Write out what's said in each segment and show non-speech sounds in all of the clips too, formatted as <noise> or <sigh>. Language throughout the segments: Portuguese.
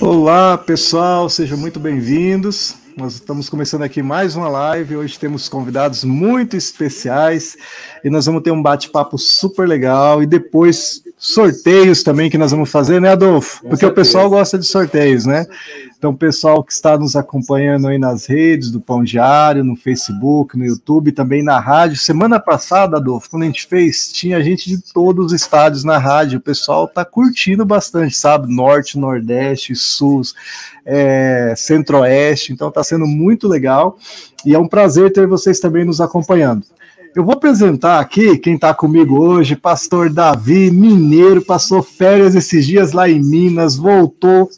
Olá, pessoal, sejam muito bem-vindos. Nós estamos começando aqui mais uma live. Hoje temos convidados muito especiais e nós vamos ter um bate-papo super legal e depois sorteios também que nós vamos fazer, né, Adolfo? Porque o pessoal gosta de sorteios, né? Então, o pessoal que está nos acompanhando aí nas redes do Pão Diário, no Facebook, no YouTube, também na rádio. Semana passada, Adolfo, quando a gente fez, tinha gente de todos os estádios na rádio. O pessoal está curtindo bastante, sabe? Norte, Nordeste, Sul, é, Centro-Oeste. Então, está sendo muito legal. E é um prazer ter vocês também nos acompanhando. Eu vou apresentar aqui quem está comigo hoje, pastor Davi, mineiro, passou férias esses dias lá em Minas, voltou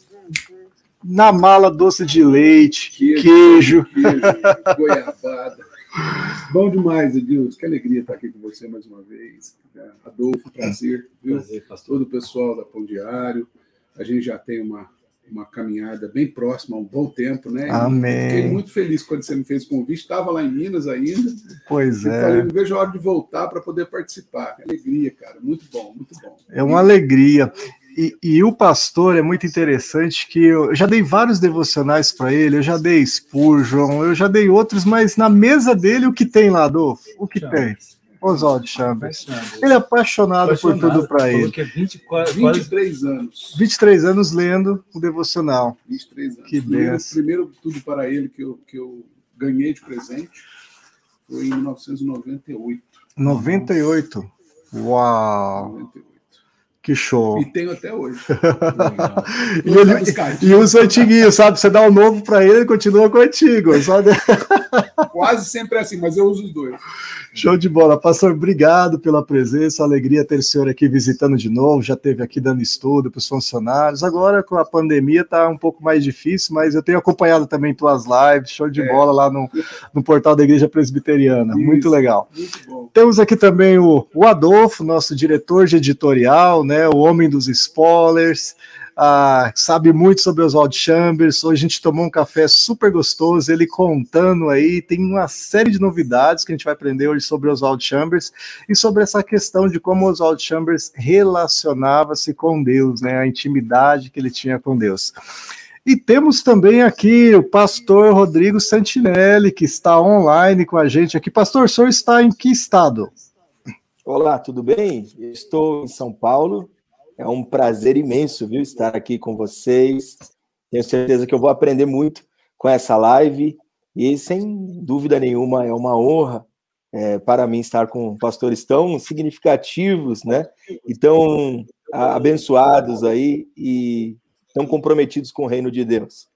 na mala doce de leite, queijo, queijo. queijo goiabada. <laughs> Bom demais, Edilson. Que alegria estar aqui com você mais uma vez. Adolfo, prazer. Viu? Prazer, pastor. Todo o pessoal da Pão Diário. A gente já tem uma uma caminhada bem próxima há um bom tempo, né? Amém. Fiquei muito feliz quando você me fez o convite. Estava lá em Minas ainda. Pois é. Falei, não vejo a hora de voltar para poder participar. Que alegria, cara. Muito bom, muito bom. É uma alegria. E, e, o pastor é muito interessante que eu já dei vários devocionais para ele, eu já dei Spurgeon, eu já dei outros, mas na mesa dele o que tem lá, Adolfo? O que tem? Oswaldo Chambers. Ele é apaixonado, apaixonado por tudo para ele. Que é 24, 23 anos. 23 anos lendo o devocional. 23 anos. Que primeiro, primeiro tudo para ele que eu, que eu ganhei de presente foi em 1998. 98? Uau! 98. Que show. E tenho até hoje. <laughs> e, ele, e os antiguinhos, sabe? Você dá o um novo para ele, ele continua com o antigo. Sabe? <laughs> Quase sempre é assim, mas eu uso os dois. Show de bola. Pastor, obrigado pela presença. Alegria ter o senhor aqui visitando de novo. Já teve aqui dando estudo para os funcionários. Agora, com a pandemia, está um pouco mais difícil, mas eu tenho acompanhado também tuas lives. Show de é. bola lá no, no portal da Igreja Presbiteriana. Isso, muito legal. Muito Temos aqui também o, o Adolfo, nosso diretor de editorial, né? O homem dos spoilers ah, sabe muito sobre Oswald Chambers. Hoje a gente tomou um café super gostoso, ele contando aí, tem uma série de novidades que a gente vai aprender hoje sobre Oswald Chambers e sobre essa questão de como Oswald Chambers relacionava-se com Deus, né? A intimidade que ele tinha com Deus. E temos também aqui o pastor Rodrigo Santinelli, que está online com a gente aqui. Pastor, o senhor está em que estado? Olá, tudo bem? Estou em São Paulo, é um prazer imenso, viu, estar aqui com vocês. Tenho certeza que eu vou aprender muito com essa live e, sem dúvida nenhuma, é uma honra é, para mim estar com pastores tão significativos, né? E tão abençoados aí e tão comprometidos com o reino de Deus.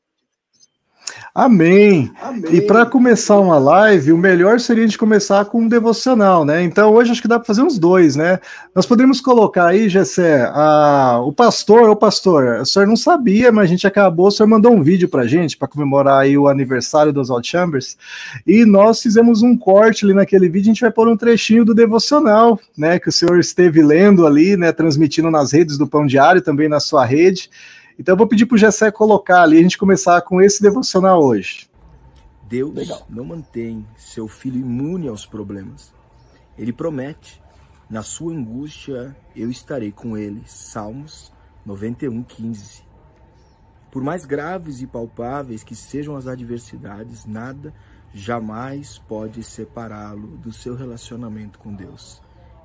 Amém. Amém. E para começar uma live, o melhor seria de começar com um devocional, né? Então hoje acho que dá para fazer uns dois, né? Nós poderíamos colocar aí, Gessé, a... o pastor, o pastor, o senhor não sabia, mas a gente acabou, o senhor mandou um vídeo para gente para comemorar aí o aniversário do Oswald Chambers, e nós fizemos um corte ali naquele vídeo, a gente vai pôr um trechinho do devocional, né? Que o senhor esteve lendo ali, né? Transmitindo nas redes do Pão Diário, também na sua rede. Então eu vou pedir para o Gessé colocar ali, a gente começar com esse devocional hoje. Deus Legal. não mantém seu filho imune aos problemas. Ele promete, na sua angústia eu estarei com ele. Salmos 91, 15. Por mais graves e palpáveis que sejam as adversidades, nada jamais pode separá-lo do seu relacionamento com Deus.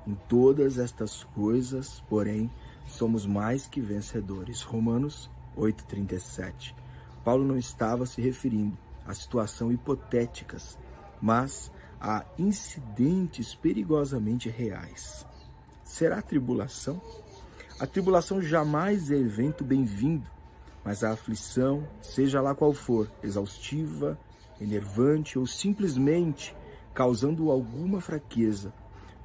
Em todas estas coisas, porém, somos mais que vencedores. Romanos 8:37. Paulo não estava se referindo a situações hipotéticas, mas a incidentes perigosamente reais. Será tribulação? A tribulação jamais é evento bem-vindo, mas a aflição, seja lá qual for, exaustiva, enervante ou simplesmente causando alguma fraqueza,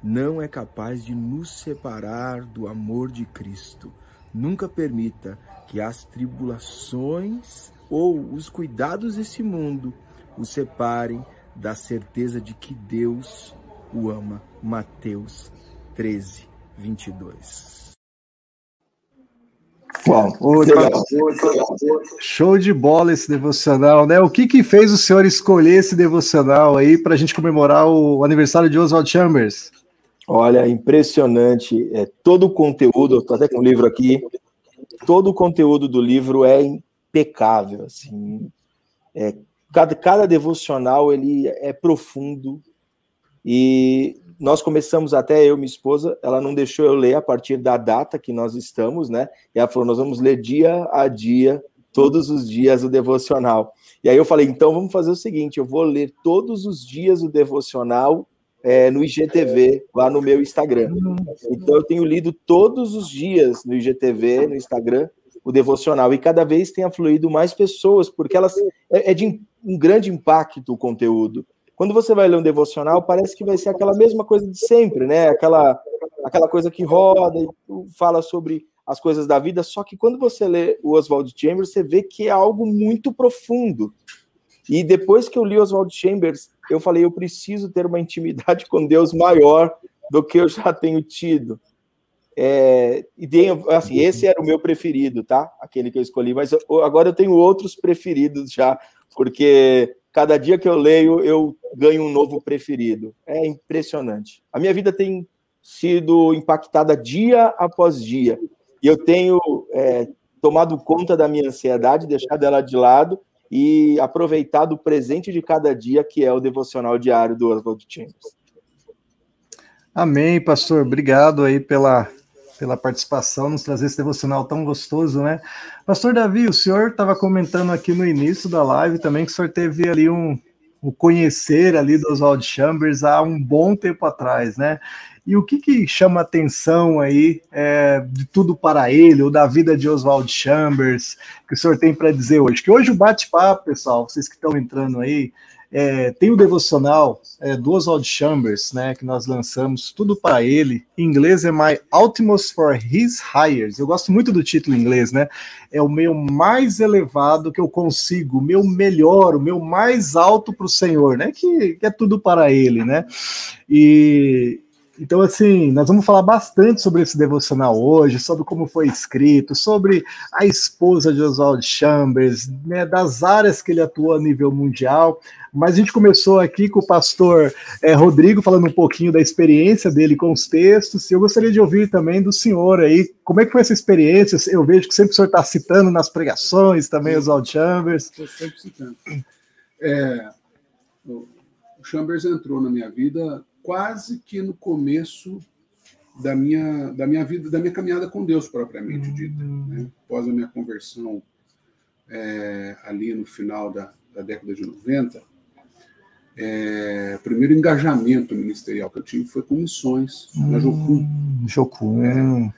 não é capaz de nos separar do amor de Cristo. Nunca permita que as tribulações ou os cuidados desse mundo o separem da certeza de que Deus o ama. Mateus 13, 22. Uau, show de bola esse devocional, né? O que que fez o senhor escolher esse devocional aí para a gente comemorar o aniversário de Oswald Chambers? Olha, impressionante. É, todo o conteúdo, estou até com o livro aqui. todo o conteúdo do livro é impecável, assim, é, cada, cada devocional ele é profundo e nós começamos até eu, minha esposa, ela não deixou eu ler a partir da data que nós estamos, né? E ela falou: nós vamos ler dia a dia, todos os dias, o devocional. E aí eu falei: então vamos fazer o seguinte: eu vou ler todos os dias o devocional é, no IGTV, lá no meu Instagram. Então eu tenho lido todos os dias no IGTV, no Instagram, o devocional. E cada vez tem afluído mais pessoas, porque elas é, é de um grande impacto o conteúdo. Quando você vai ler um devocional, parece que vai ser aquela mesma coisa de sempre, né? Aquela, aquela coisa que roda e fala sobre as coisas da vida, só que quando você lê o Oswald Chambers, você vê que é algo muito profundo. E depois que eu li Oswald Chambers, eu falei, eu preciso ter uma intimidade com Deus maior do que eu já tenho tido. É, e assim, esse era o meu preferido, tá? Aquele que eu escolhi, mas eu, agora eu tenho outros preferidos já, porque cada dia que eu leio, eu ganho um novo preferido. É impressionante. A minha vida tem sido impactada dia após dia. E eu tenho é, tomado conta da minha ansiedade, deixado ela de lado e aproveitado o presente de cada dia, que é o devocional diário do Oswald Chambers. Amém, pastor. Obrigado aí pela, pela participação, nos trazer esse devocional tão gostoso, né? Pastor Davi, o senhor estava comentando aqui no início da live também que o senhor teve ali um, o conhecer ali do Oswald Chambers há um bom tempo atrás, né? E o que, que chama atenção aí é, de tudo para ele, ou da vida de Oswald Chambers, que o senhor tem para dizer hoje? Que hoje o bate-papo, pessoal, vocês que estão entrando aí, é, tem o devocional é, do Oswald Chambers, né, que nós lançamos, tudo para ele. Em inglês é My Ultimate for His Hires. Eu gosto muito do título em inglês, né? É o meu mais elevado que eu consigo, o meu melhor, o meu mais alto para o Senhor, né? Que, que é tudo para ele, né? E, então, assim, nós vamos falar bastante sobre esse devocional hoje, sobre como foi escrito, sobre a esposa de Oswald Chambers, né, das áreas que ele atuou a nível mundial. Mas a gente começou aqui com o pastor é, Rodrigo falando um pouquinho da experiência dele com os textos. E eu gostaria de ouvir também do senhor aí, como é que foi essa experiência? Eu vejo que sempre o senhor está citando nas pregações também Oswald Chambers. Estou sempre citando. É, o Chambers entrou na minha vida quase que no começo da minha, da minha vida, da minha caminhada com Deus propriamente uhum. dita. Né? Após a minha conversão é, ali no final da, da década de 90, é, o primeiro engajamento ministerial que eu tive foi com missões na Jocum. Hum, Jocum. É,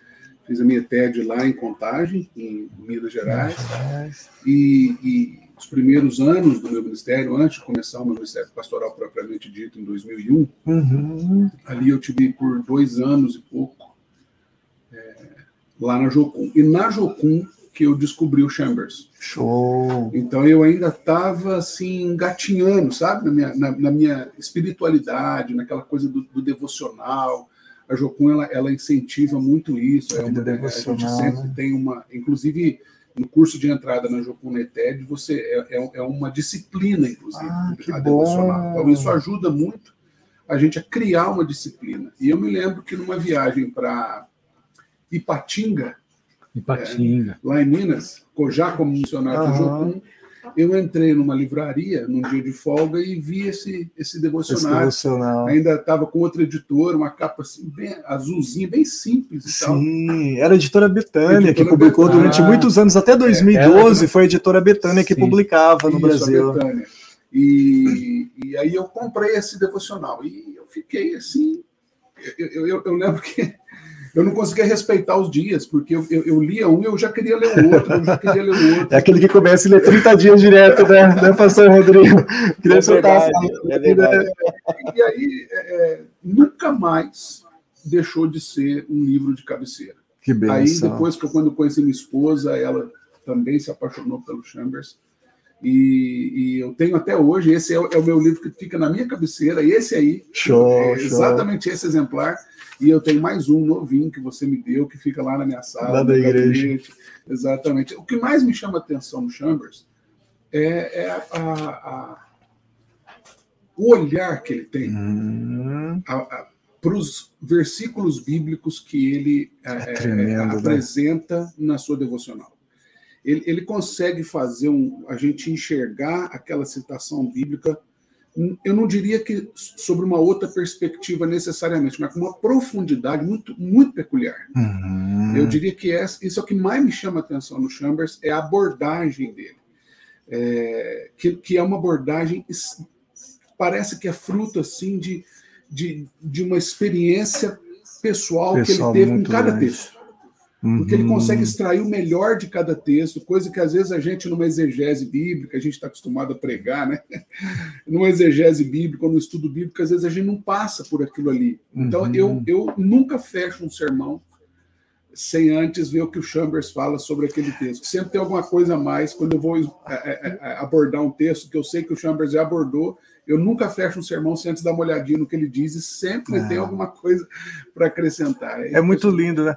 fiz a minha TED lá em Contagem, em Minas Gerais. E, e os primeiros anos do meu ministério, antes de começar o meu ministério pastoral propriamente dito, em 2001, uhum. ali eu tive por dois anos e pouco é, lá na Jocum. E na Jocum que eu descobri o Chambers. Show! Então eu ainda estava assim, engatinhando, sabe? Na minha, na, na, minha espiritualidade, naquela coisa do, do devocional. A Jocum, ela, ela incentiva muito isso. É uma, a gente sempre né? tem uma... Inclusive no curso de entrada na Jocuna ETED, você é, é, é, uma disciplina, inclusive, ah, a devocional. Então, isso ajuda muito a gente a criar uma disciplina. E eu me lembro que numa viagem para Ipatinga, Ipatinga. É, lá em Minas, já como missionário uhum. do Jocum, eu entrei numa livraria num dia de folga e vi esse, esse devocionário. devocional. Ainda estava com outra editora, uma capa assim, bem azulzinha, bem simples. Sim, era a editora Betânia, editora que publicou Betânia. durante muitos anos, até 2012 é, foi a editora Betânia que publicava no Isso, Brasil. E, e aí eu comprei esse devocional e eu fiquei assim. Eu, eu, eu lembro que eu não conseguia respeitar os dias, porque eu, eu, eu, lia um e eu já queria ler o outro, eu já queria ler o outro. É aquele que começa a ler 30 dias direto, né, né pastor Rodrigo? Queria é verdade, é verdade. E aí, é, é, nunca mais deixou de ser um livro de cabeceira. Que benção. Aí, depois que eu, quando eu conheci minha esposa, ela também se apaixonou pelo Chambers. E, e, eu tenho até hoje, esse é o, é o, meu livro que fica na minha cabeceira, esse aí, show, é exatamente show. esse exemplar. E eu tenho mais um novinho que você me deu, que fica lá na minha sala. Lá da igreja. Exatamente. O que mais me chama atenção no Chambers é, é a, a, a, o olhar que ele tem. Hum. Para os versículos bíblicos que ele é, é, é tremendo, né? apresenta né? na sua devocional. Ele, ele consegue fazer um, a gente enxergar aquela citação bíblica, eu não diria que sobre uma outra perspectiva necessariamente, mas com uma profundidade muito, muito peculiar. Uhum. Eu diria que essa, isso é o que mais me chama a atenção no Chambers, é a abordagem dele. É, que, que é uma abordagem, parece que é fruto assim de de, de uma experiência pessoal, pessoal que ele teve com cada grande. texto. Uhum. Porque ele consegue extrair o melhor de cada texto, coisa que às vezes a gente, numa exegese bíblica, a gente está acostumado a pregar, né? <laughs> numa exegese bíblica, no estudo bíblico, às vezes a gente não passa por aquilo ali. Então, uhum. eu, eu nunca fecho um sermão sem antes ver o que o Chambers fala sobre aquele texto. Sempre tem alguma coisa a mais quando eu vou é, é, é, abordar um texto que eu sei que o Chambers já abordou eu nunca fecho um sermão sem antes dar uma olhadinha no que ele diz e sempre é. tem alguma coisa para acrescentar. É, é muito lindo, né?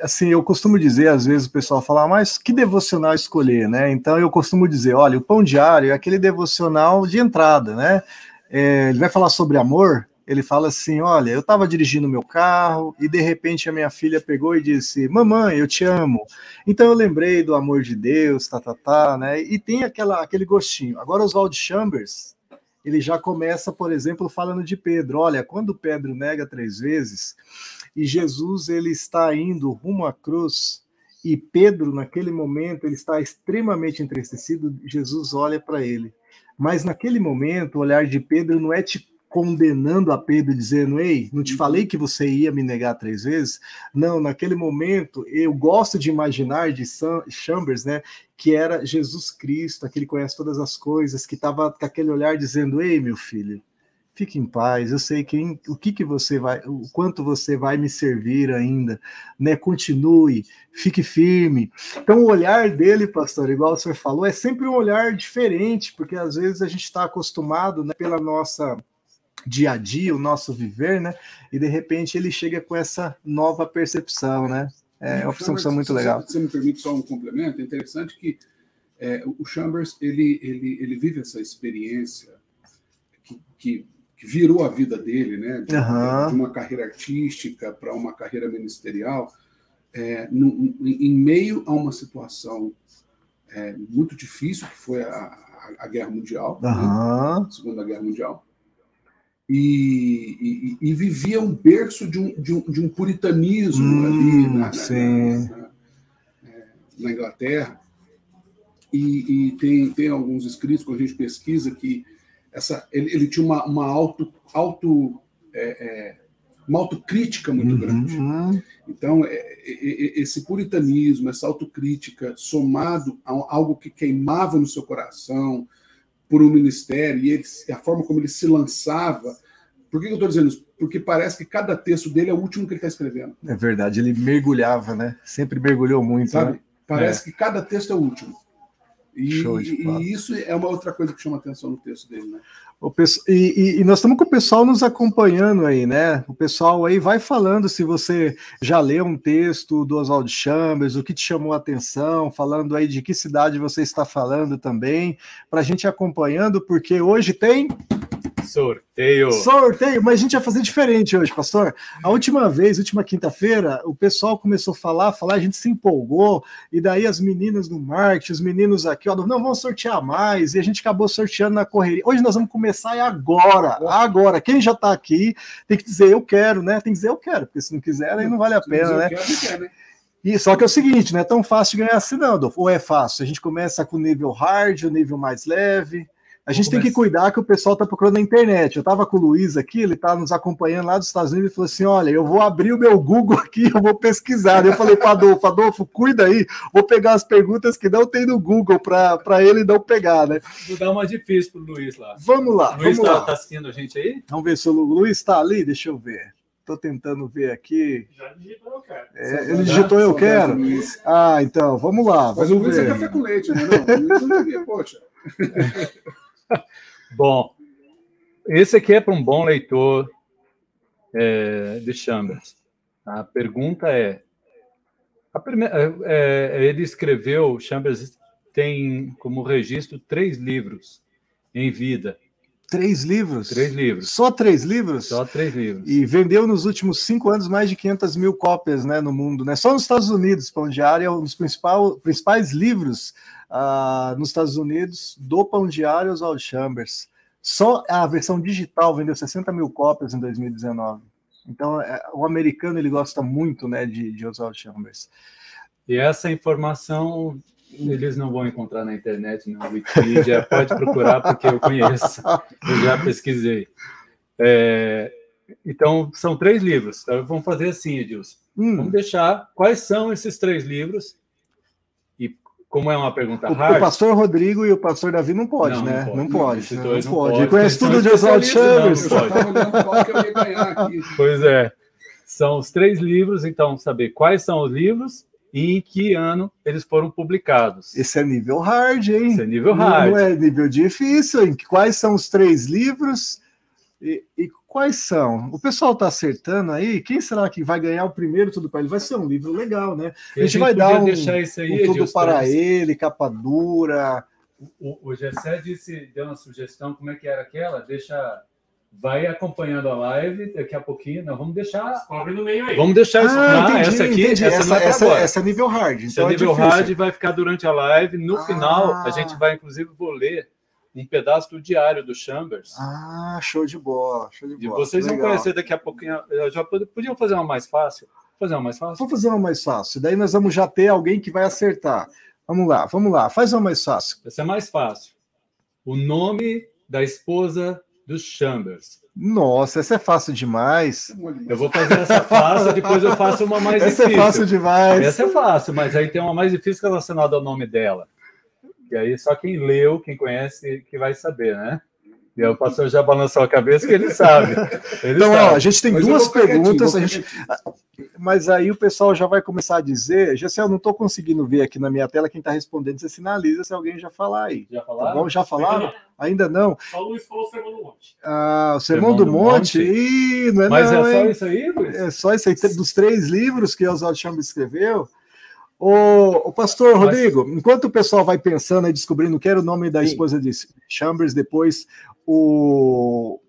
Assim, eu costumo dizer, às vezes o pessoal fala, ah, mas que devocional escolher, né? Então eu costumo dizer, olha, o pão diário é aquele devocional de entrada, né? É, ele vai falar sobre amor, ele fala assim: Olha, eu estava dirigindo meu carro e de repente a minha filha pegou e disse: Mamãe, eu te amo. Então eu lembrei do amor de Deus, tá, tá, tá, né? E tem aquela, aquele gostinho. Agora, Oswald Chambers, ele já começa, por exemplo, falando de Pedro. Olha, quando Pedro nega três vezes e Jesus ele está indo rumo à cruz e Pedro naquele momento ele está extremamente entristecido, Jesus olha para ele. Mas naquele momento o olhar de Pedro não é te condenando a Pedro, dizendo: Ei, não te uhum. falei que você ia me negar três vezes? Não, naquele momento, eu gosto de imaginar de Chambers, né, que era Jesus Cristo, aquele que conhece todas as coisas, que estava com aquele olhar dizendo: Ei, meu filho, fique em paz, eu sei quem, o que, que você vai, o quanto você vai me servir ainda, né? Continue, fique firme. Então, o olhar dele, pastor, igual o senhor falou, é sempre um olhar diferente, porque às vezes a gente está acostumado, né, pela nossa dia a dia, o nosso viver, né? E de repente ele chega com essa nova percepção, né? É uma percepção muito legal. Se você me permite só um complemento, é interessante que é, o Chambers ele, ele, ele vive essa experiência que, que, que virou a vida dele, né? De, uhum. de uma carreira artística para uma carreira ministerial, é, no, em meio a uma situação é, muito difícil que foi a, a, a Guerra Mundial, uhum. né? a Segunda Guerra Mundial e, e, e, vivia um berço de um, de um, de um puritanismo hum, ali na, na, na, na, Inglaterra. E, e, tem, tem alguns escritos, quando a gente pesquisa, que essa, ele, ele tinha uma, uma, auto, auto, é, é, uma autocrítica muito uhum. grande. Então, é, é, esse puritanismo, essa autocrítica, somado a algo que queimava no seu coração, por um ministério e ele, a forma como ele se lançava. Por que eu estou dizendo isso? Porque parece que cada texto dele é o último que ele está escrevendo. É verdade, ele mergulhava, né? Sempre mergulhou muito. Sabe? Né? Parece é. que cada texto é o último. E, e, isso é uma outra coisa que chama atenção no texto dele, né? O pessoal, e, e, nós estamos com o pessoal nos acompanhando aí, né? O pessoal aí vai falando se você já leu um texto do Oswald Chambers, o que te chamou a atenção, falando aí de que cidade você está falando também, para a gente acompanhando, porque hoje tem Sorteio. Sorteio, mas a gente vai fazer diferente hoje, pastor. A última vez, última quinta-feira, o pessoal começou a falar, falar, a gente se empolgou, e daí as meninas no marketing, os meninos aqui, ó, não, vamos sortear mais, e a gente acabou sorteando na correria. Hoje nós vamos começar é agora, agora. Quem já está aqui tem que dizer eu quero, né? Tem que dizer eu quero, porque se não quiser, aí não vale a pena, né? né? E só que é o seguinte, não é tão fácil de ganhar assim, não, Adolfo. Ou é fácil? A gente começa com o nível hard, o nível mais leve, a gente tem que cuidar que o pessoal está procurando na internet. Eu estava com o Luiz aqui, ele está nos acompanhando lá dos Estados Unidos e falou assim: Olha, eu vou abrir o meu Google aqui, eu vou pesquisar. eu falei para Adolfo: Adolfo, cuida aí, vou pegar as perguntas que não tem no Google para ele não pegar, né? Vou dar uma difícil para o Luiz lá. Vamos lá. O Luiz está tá assistindo a gente aí? Vamos ver se o Luiz está ali, deixa eu ver. Estou tentando ver aqui. Já digitou eu quero. É, ele digitou eu quero. Ah, então, vamos lá. Mas vamos o Luiz é café com leite, né? Não, o Luiz não devia, poxa. <laughs> <laughs> Bom, esse aqui é para um bom leitor é, de Chambers. A pergunta é, a primeira, é, é, ele escreveu, Chambers tem como registro três livros em vida. Três livros? Três livros. Só três livros? Só três livros. E vendeu nos últimos cinco anos mais de 500 mil cópias né, no mundo. Né? Só nos Estados Unidos, Pão Diário é um dos principal, principais livros uh, nos Estados Unidos do Pão Diário Oswald Chambers. Só a versão digital vendeu 60 mil cópias em 2019. Então, é, o americano ele gosta muito né, de, de Oswald Chambers. E essa informação eles não vão encontrar na internet, no Wikipedia. Pode procurar, porque eu conheço. Eu já pesquisei. É, então, são três livros. Então, vamos fazer assim, Edilson. Hum. Vamos deixar quais são esses três livros. E como é uma pergunta o, hard... O pastor Rodrigo e o pastor Davi não pode, não, né? Não pode. Não pode. Não, não pode. Ele conhece tudo de Oswald Chambers. Pois é. São os três livros, então, saber quais são os livros e em que ano eles foram publicados. Esse é nível hard, hein? Esse é nível hard. Não é nível difícil, hein? Quais são os três livros e, e quais são? O pessoal está acertando aí. Quem será que vai ganhar o primeiro Tudo para ele? Vai ser um livro legal, né? A gente, a gente vai dar um, aí, um Tudo para ele, capa dura. O, o Gessé disse, deu uma sugestão, como é que era aquela? Deixa vai acompanhando a live, daqui a pouquinho, não, vamos deixar. Cobre no meio aí. Vamos deixar isso. Ah, entendi, essa aqui, entendi. essa, essa, é essa, essa, é nível hard. Então essa é nível é hard vai ficar durante a live. No ah. final, a gente vai, inclusive, vou ler um pedaço do diário do Chambers. Ah, show de bola, show de bola. E vocês Legal. vão conhecer daqui a pouquinho. Já podiam fazer uma mais fácil? Fazer uma mais fácil? Vamos fazer uma mais fácil. Daí nós vamos já ter alguém que vai acertar. Vamos lá, vamos lá. Faz uma mais fácil. Essa é mais fácil. O nome da esposa do Chambers. Nossa, essa é fácil demais. Eu vou fazer essa fácil, depois eu faço uma mais essa difícil. Essa é fácil demais. Essa é fácil, mas aí tem uma mais difícil relacionada ao nome dela. E aí só quem leu, quem conhece, que vai saber, né? E aí o pastor já balançou a cabeça que ele sabe. <laughs> Ele então, sabe. Ó, a gente tem mas duas perguntas. Gente... Mas aí o pessoal já vai começar a dizer, eu não estou conseguindo ver aqui na minha tela quem está respondendo, você sinaliza se alguém já falar aí. Já falaram? Tá bom? Já falaram? Ainda não. Só o Luiz falou o Sermão do Monte. Ah, o Sermão, Sermão do, do, Monte? Monte? Ih, não é Mas não, é só hein? isso aí, Luiz? É só isso aí, dos três livros que Oswaldo Chambers escreveu. O, o pastor Rodrigo, Mas... enquanto o pessoal vai pensando e descobrindo que era o nome da Sim. esposa de Chambers, depois o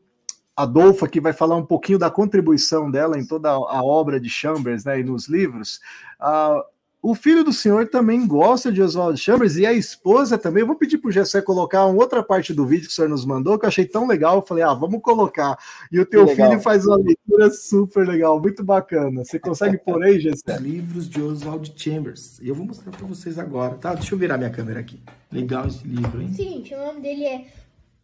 Adolfo aqui vai falar um pouquinho da contribuição dela em toda a obra de Chambers né, e nos livros. Uh, o filho do senhor também gosta de Oswald Chambers e a esposa também. Eu vou pedir para o Gessé colocar uma outra parte do vídeo que o senhor nos mandou, que eu achei tão legal. Eu falei, ah, vamos colocar. E o teu filho faz uma leitura super legal, muito bacana. Você consegue pôr aí, Gessé? <laughs> Livros de Oswald Chambers. E eu vou mostrar para vocês agora, tá? Deixa eu virar minha câmera aqui. Legal esse livro, hein? Sim, o nome dele é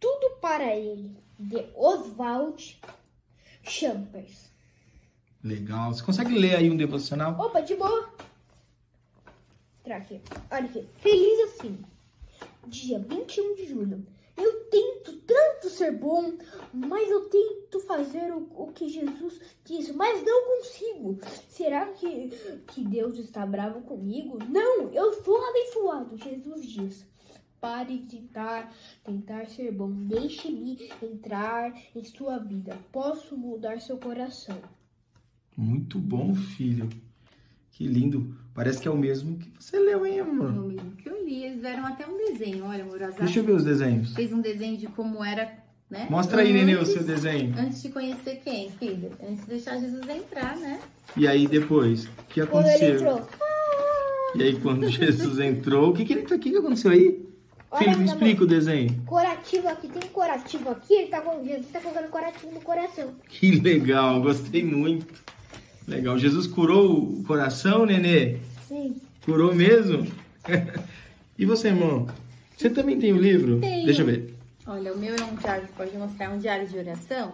Tudo para Ele, de Oswald Chambers. Legal. Você consegue ler aí um devocional? Opa, de boa. Aqui. Olha aqui. Feliz assim. Dia 21 de julho. Eu tento tanto ser bom, mas eu tento fazer o, o que Jesus disse, mas não consigo. Será que, que Deus está bravo comigo? Não, eu sou abençoado. Jesus diz. Pare de tentar, tentar ser bom. Deixe-me entrar em sua vida. Posso mudar seu coração. Muito bom, filho. Que lindo. Parece que é o mesmo que você leu, hein, amor? É o mesmo que eu li. Eles deram até um desenho. Olha, amor. Azar Deixa eu ver os desenhos. Fez um desenho de como era, né? Mostra aí, Nenê, o seu desenho. Antes de conhecer quem, filho? Antes de deixar Jesus entrar, né? E aí, depois? O que aconteceu? Quando ele entrou. E aí, quando <laughs> Jesus entrou, o que, que, ele, o que, que aconteceu aí? Filho, me explica o desenho. Corativo aqui, tem um corativo aqui, ele tá, Jesus tá colocando corativo no coração. Que legal, gostei muito. Legal. Jesus curou o coração, Nenê? Sim. Curou mesmo? <laughs> e você, irmão? Você também tem o um livro? Tenho. Deixa eu ver. Olha, o meu é um diário, pode mostrar, é um diário de oração.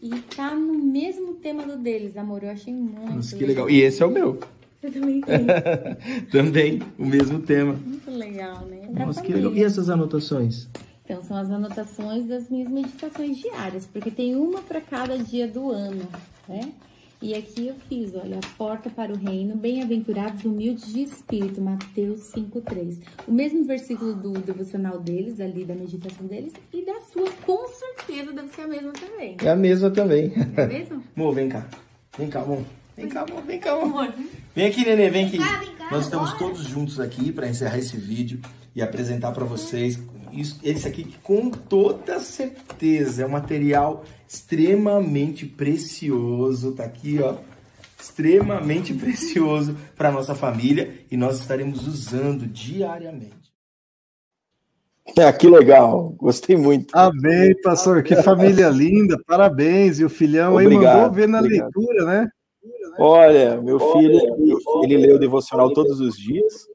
E tá no mesmo tema do deles, amor. Eu achei muito Nossa, que legal. E esse é o meu. Eu também tenho. <laughs> também, o mesmo tema. Muito legal, né? Pra Nossa, que legal. E essas anotações? Então, são as anotações das minhas meditações diárias, porque tem uma para cada dia do ano, né? E aqui eu fiz, olha, a porta para o reino, bem-aventurados humildes de espírito, Mateus 5:3. O mesmo versículo do devocional deles, ali da meditação deles, e da sua, com certeza deve ser a mesma também. É a mesma também. É a mesma? <laughs> Amor, vem cá. Vem cá, amor. Vem cá, amor. Vem cá, amor. Vem aqui, Nenê, vem aqui. Vem cá, vem cá, Nós estamos todos juntos aqui para encerrar esse vídeo e apresentar para vocês isso, esse aqui com toda certeza é um material extremamente precioso, tá aqui, ó, extremamente <laughs> precioso para nossa família e nós estaremos usando diariamente. É, que legal, gostei muito. Amém, pastor, que <laughs> família linda, parabéns. E o filhão obrigado, aí mandou ver na obrigado. leitura, né? Olha, meu filho, ele, lê o devocional todos os dias,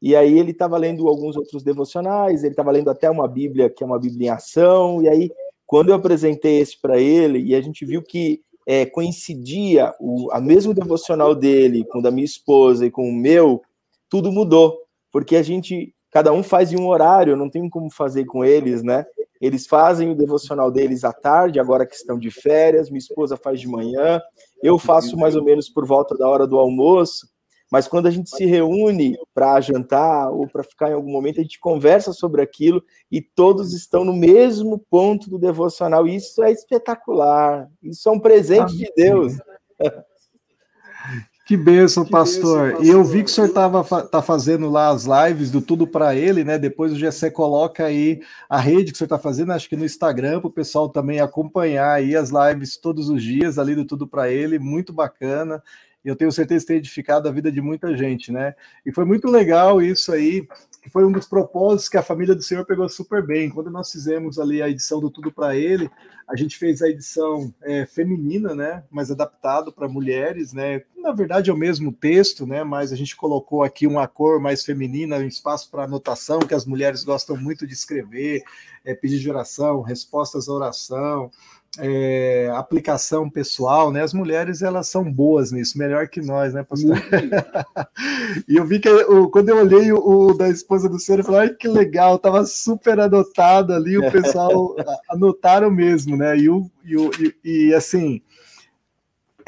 e aí ele estava lendo alguns outros devocionais, ele estava lendo até uma Bíblia, que é uma Bíblia em ação, e aí, quando eu apresentei esse para ele, e a gente viu que é, coincidia o a mesmo devocional dele com o da minha esposa e com o meu, tudo mudou, porque a gente cada um faz em um horário, não tem como fazer com eles, né? Eles fazem o devocional deles à tarde, agora que estão de férias, minha esposa faz de manhã, eu faço mais ou menos por volta da hora do almoço, mas quando a gente se reúne para jantar ou para ficar em algum momento, a gente conversa sobre aquilo e todos estão no mesmo ponto do devocional. Isso é espetacular. Isso é um presente de Deus. <laughs> Que bênção, que pastor. pastor. E eu vi que o senhor estava tá fazendo lá as lives do Tudo para Ele, né? Depois o GC coloca aí a rede que o senhor está fazendo, acho que no Instagram, para o pessoal também acompanhar aí as lives todos os dias ali do Tudo para Ele, muito bacana. E eu tenho certeza que tem edificado a vida de muita gente, né? E foi muito legal isso aí que foi um dos propósitos que a família do Senhor pegou super bem. Quando nós fizemos ali a edição do Tudo para Ele, a gente fez a edição é, feminina, né, mais adaptado para mulheres, né. Na verdade é o mesmo texto, né, mas a gente colocou aqui uma cor mais feminina, um espaço para anotação que as mulheres gostam muito de escrever, é, pedir de oração, respostas à oração é, aplicação pessoal, né? As mulheres elas são boas nisso, melhor que nós, né, pastor? <laughs> e eu vi que eu, quando eu olhei o, o, da esposa do senhor, eu falei, que legal, tava super anotado ali, o pessoal anotaram mesmo, né? E, o, e, o, e, e assim,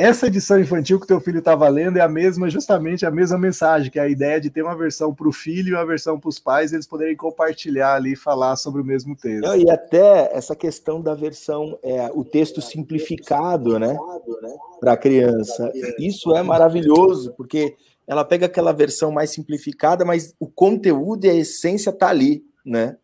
essa edição infantil que teu filho estava lendo é a mesma, justamente a mesma mensagem, que é a ideia de ter uma versão para o filho e uma versão para os pais, eles poderem compartilhar ali e falar sobre o mesmo texto. Não, e até essa questão da versão, é, o texto simplificado, né, para a criança. Isso é maravilhoso, porque ela pega aquela versão mais simplificada, mas o conteúdo e a essência tá ali, né?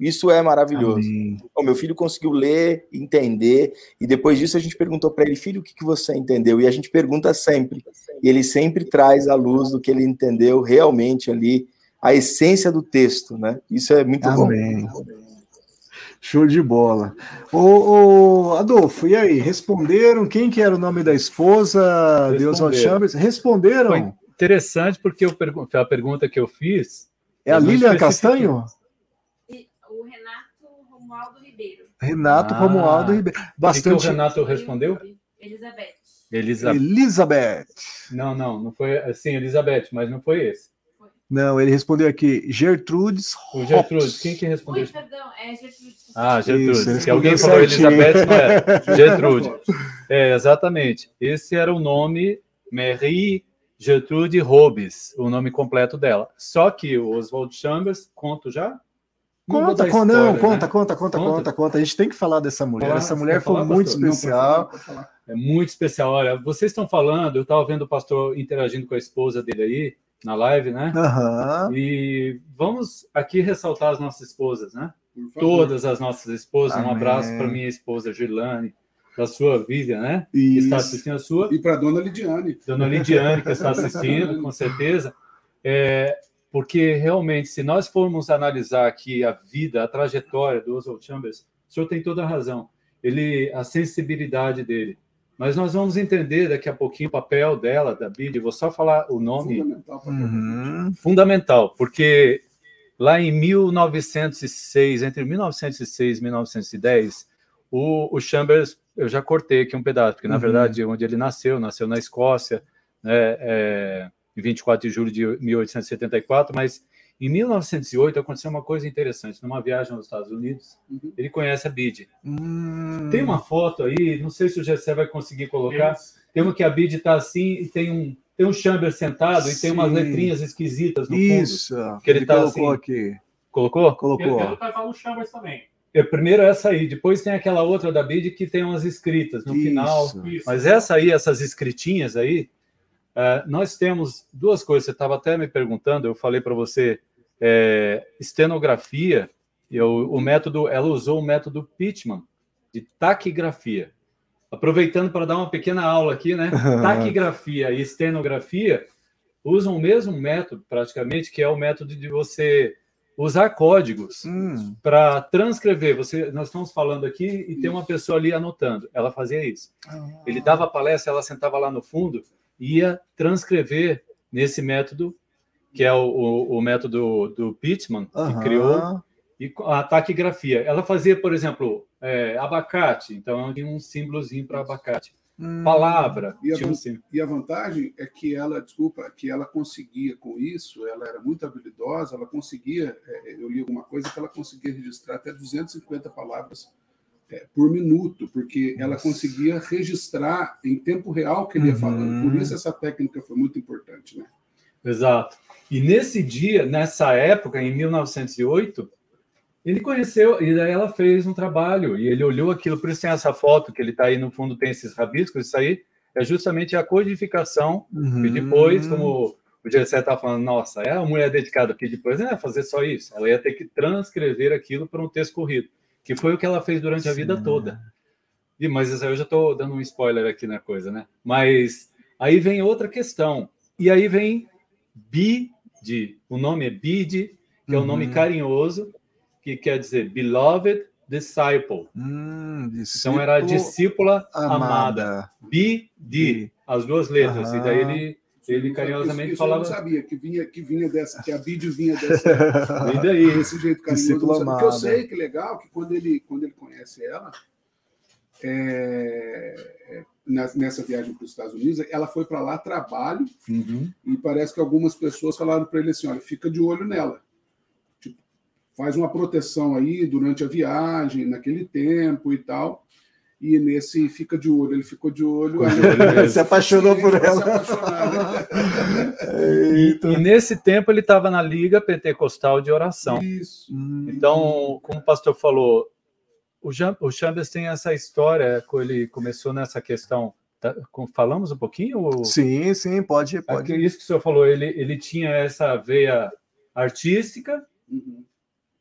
Isso é maravilhoso. O meu filho conseguiu ler, entender, e depois disso a gente perguntou para ele, filho, o que, que você entendeu? E a gente pergunta sempre, e ele sempre traz à luz do que ele entendeu realmente ali, a essência do texto, né? Isso é muito Amém. bom. Show de bola. Ô, ô, Adolfo, e aí? Responderam? Quem que era o nome da esposa? Deus Chambers? Responderam? Foi interessante, porque eu, a pergunta que eu fiz. É a Lilian Castanho? Romualdo Ribeiro. Renato ah, Romualdo Ribeiro. Bastante. Que o Renato respondeu? Elizabeth. Elizabeth. Elizabeth. Não, não, não foi assim, Elizabeth, mas não foi esse. Não, ele respondeu aqui, Gertrudes O Gertrudes, quem que respondeu? Oi, perdão, é Gertrudes. Ah, Gertrudes. Isso, Se alguém falou Elizabeth, <laughs> não é. Gertrude. É, exatamente. Esse era o nome Marie Gertrude Robes, o nome completo dela. Só que o Oswald Chambers, conto já? Conta, história, não, né? conta, conta, conta, conta, conta, A gente tem que falar dessa mulher. Falar, Essa mulher foi muito pastor? especial. Não, é muito especial. Olha, vocês estão falando, eu estava vendo o pastor interagindo com a esposa dele aí na live, né? Uhum. E vamos aqui ressaltar as nossas esposas, né? Todas as nossas esposas. Amém. Um abraço para minha esposa Gilane, para sua Vivian, né? Isso. Que está assistindo a sua. E para dona Lidiane. Dona Lidiane, que está assistindo, com certeza. É, porque realmente, se nós formos analisar aqui a vida, a trajetória do Oswald Chambers, o senhor tem toda a razão. Ele, a sensibilidade dele. Mas nós vamos entender daqui a pouquinho o papel dela, da Bíblia. Vou só falar o nome. Fundamental, uhum. Fundamental porque lá em 1906, entre 1906 e 1910, o, o Chambers, eu já cortei aqui um pedaço, porque na uhum. verdade, onde ele nasceu, nasceu na Escócia, né? É, em 24 de julho de 1874, mas em 1908 aconteceu uma coisa interessante. Numa viagem aos Estados Unidos, uhum. ele conhece a Bid. Hum. Tem uma foto aí, não sei se o Gessé vai conseguir colocar. Tem uma que a Bid está assim e tem um tem um Chamber sentado Sim. e tem umas letrinhas esquisitas no fundo. Isso. Que ele, ele tá colocou assim. aqui. Colocou? Colocou. Chambers também. É, primeiro essa aí, depois tem aquela outra da Bid que tem umas escritas no Isso. final. Isso. Mas essa aí, essas escritinhas aí, Uh, nós temos duas coisas. Você estava até me perguntando, eu falei para você, é, estenografia E o, método, ela usou o método Pitman de taquigrafia. Aproveitando para dar uma pequena aula aqui, né? <laughs> Taquigrafia e estenografia usam o mesmo método, praticamente, que é o método de você usar códigos Hum, para transcrever. Você, nós estamos falando aqui e tem uma pessoa ali anotando. Ela fazia isso. Ele dava palestra, ela sentava lá no fundo ia transcrever nesse método, que é o, o, o método do Pittman, que aham. criou, e a taquigrafia. Ela fazia, por exemplo, é, abacate, então tinha um símbolozinho para abacate. Hum. Palavra, E a um. E a vantagem é que ela, desculpa, que ela conseguia com isso, ela era muito habilidosa, ela conseguia, é, eu li alguma coisa que ela conseguia registrar até 250 palavras por minuto, porque ela Nossa. conseguia registrar em tempo real o que ele ia Uhum. falando. Por isso essa técnica foi muito importante, né? Exato. E nesse dia, nessa época, em 1908, ele conheceu, e daí ela fez um trabalho, e ele olhou aquilo, por isso tem essa foto que ele está aí no fundo, tem esses rabiscos, isso aí é justamente a codificação, Uhum. e depois, como o Gessé está falando, nossa, é uma mulher dedicada aqui, depois não ia fazer só isso, ela ia ter que transcrever aquilo para um texto corrido, que foi o que ela fez durante a vida Sim. toda. E, mas eu já estou dando um spoiler aqui na coisa, né? Mas aí vem outra questão, e aí vem Bide, o nome é Bide, que é um nome Uhum. carinhoso, que quer dizer Beloved Disciple. Hum, Então era discípula amada. Bide, as duas letras. E daí ele, ele Isso- carinhosamente isso eu falava. não sabia, que vinha, que vinha dessa, que a vídeo vinha dessa, <laughs> E daí? desse jeito carinhoso. Eu. Porque eu sei que legal que quando ele, quando ele conhece ela, é, é, nessa viagem para os Estados Unidos, ela foi para lá trabalho Uhum. e parece que algumas pessoas falaram para ele assim: olha, fica de olho nela. Tipo, faz uma proteção aí durante a viagem, naquele tempo e tal. E nesse fica de olho, ele ficou de olho. olho <laughs> Se apaixonou por Ele ela. né? <laughs> E, e nesse tempo ele estava na Liga Pentecostal de Oração. Isso. Hum, Então, como o pastor falou, o, Jam- o Chambers tem essa história, ele começou nessa questão. tá? Falamos um pouquinho? ou- Sim, sim, pode, Aqui, pode. Isso que o senhor falou, ele, ele tinha essa veia artística, Uhum.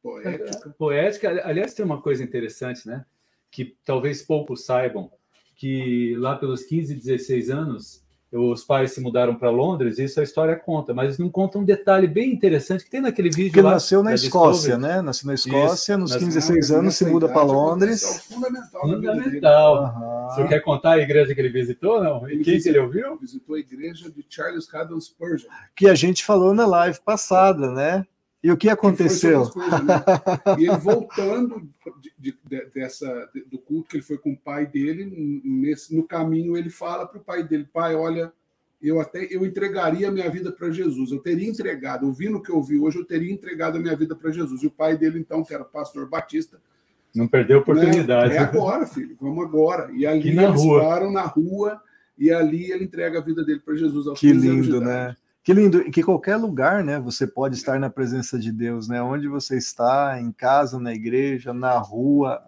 Poética. poética. Aliás, tem uma coisa interessante, né? Que talvez poucos saibam, que lá pelos 15, 16 anos, os pais se mudaram para Londres, e isso a história conta, mas não conta um detalhe bem interessante que tem naquele vídeo lá. nasceu na da Escócia, Discovery. né? Nasceu na Escócia, nos Nas- 15, 16 Ah, anos se muda para idade, Londres. Fundamental. Fundamental. O senhor quer contar a igreja que ele visitou, não? E Ele quem que ele ouviu? Visitou a igreja de Charles Cadon Spurgeon. Que a gente falou na live passada, né? E o que aconteceu? coisas, né? E ele voltando de- de- de- dessa, do culto que ele foi com o pai dele, nesse, no caminho ele fala para o pai dele, pai, olha, eu até eu entregaria a minha vida para Jesus, eu teria entregado, ouvindo o que eu vi hoje, eu teria entregado a minha vida para Jesus. E o pai dele, então, que era pastor batista, Não perdeu a oportunidade. né, é agora, filho, vamos agora. E ali E na eles rua. param na rua, e ali ele entrega a vida dele para Jesus. Aos Que 15 anos de lindo, idade. né? Que lindo, que qualquer lugar, né, você pode estar na presença de Deus, né? Onde você está, em casa, na igreja, na rua.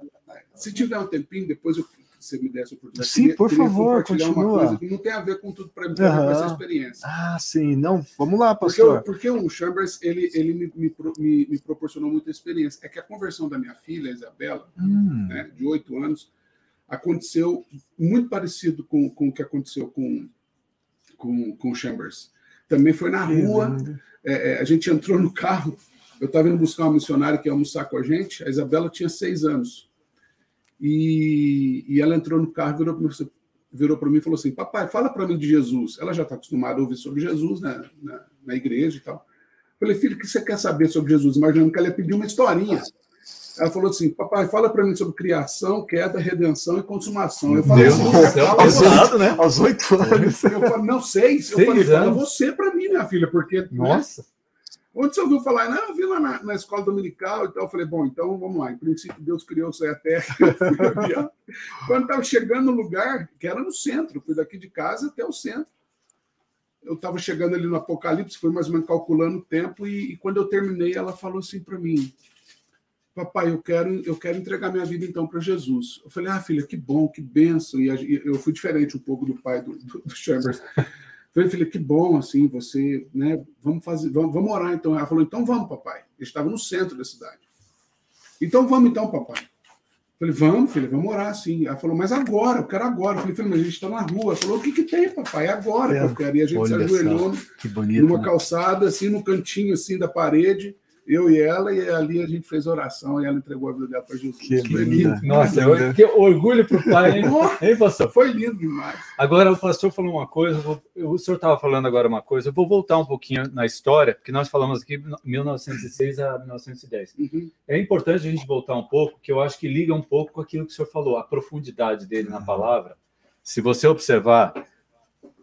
Se tiver um tempinho, depois eu, você me desse a oportunidade. Sim, queria- por queria favor, continua. coisa que não tem a ver com tudo para mim, ver com essa experiência. Ah, sim, não, vamos lá, Porque, pastor. porque o Chambers ele, ele me, me, me- me proporcionou muita experiência. É que a conversão da minha filha, Isabela, Hum, né, de oito anos, aconteceu muito parecido com, com o que aconteceu com, com, com o Chambers. Também foi na rua, é, é, a gente entrou no carro, eu estava indo buscar uma missionária que ia almoçar com a gente, a Isabela tinha seis anos. E, e ela entrou no carro, virou para mim, virou para mim e falou assim: Papai, fala para mim de Jesus. Ela já está acostumada a ouvir sobre Jesus né, na, na igreja e tal. Eu falei, filho, o que você quer saber sobre Jesus? Imaginando que ela ia pedir uma historinha. Ela falou assim: Papai, fala para mim sobre criação, queda, redenção e consumação. Eu falei Deus assim: do céu, você. pesado, né? Aos oito anos. Eu falei, não, seis. Eu falei, fala você para mim, minha filha, porque. né, Nossa. Onde você ouviu falar? Não, eu vi lá na, na escola dominical e tal. Eu falei, bom, então vamos lá. Em princípio, Deus criou a terra. <laughs> Quando estava chegando no lugar, que era no centro, fui daqui de casa até o centro. Eu estava chegando ali no Apocalipse, fui mais ou menos calculando o tempo, e, e quando eu terminei, ela falou assim para mim: Papai, eu quero, eu quero entregar minha vida então para Jesus. Eu falei, ah, filha, que bom, que benção. E eu fui diferente um pouco do pai do, do, do Chambers. Falei, filha, que bom, assim, você, né, vamos fazer, vamos, vamos orar então. Ela falou, então vamos, papai. Eu estava no centro da cidade. Então vamos então, papai. Falei, vamos, filho, vamos orar sim. Ela falou, mas agora, eu quero agora. Eu falei, filho, mas a gente está na rua. Ela falou, o que, que tem, papai? É agora é. que eu quero. E a gente se ajoelhou numa né? calçada, assim, no cantinho assim da parede eu e ela, e ali a gente fez oração e ela entregou a vida dela para Jesus. Que foi lindo. Nossa, eu, que orgulho para o pai, hein? hein, pastor? Foi lindo demais. Agora, o pastor falou uma coisa, o senhor estava falando agora uma coisa, eu vou voltar um pouquinho na história, porque nós falamos aqui 1906 a 1910. Uhum. É importante a gente voltar um pouco, que eu acho que liga um pouco com aquilo que o senhor falou, a profundidade dele na palavra. Se você observar,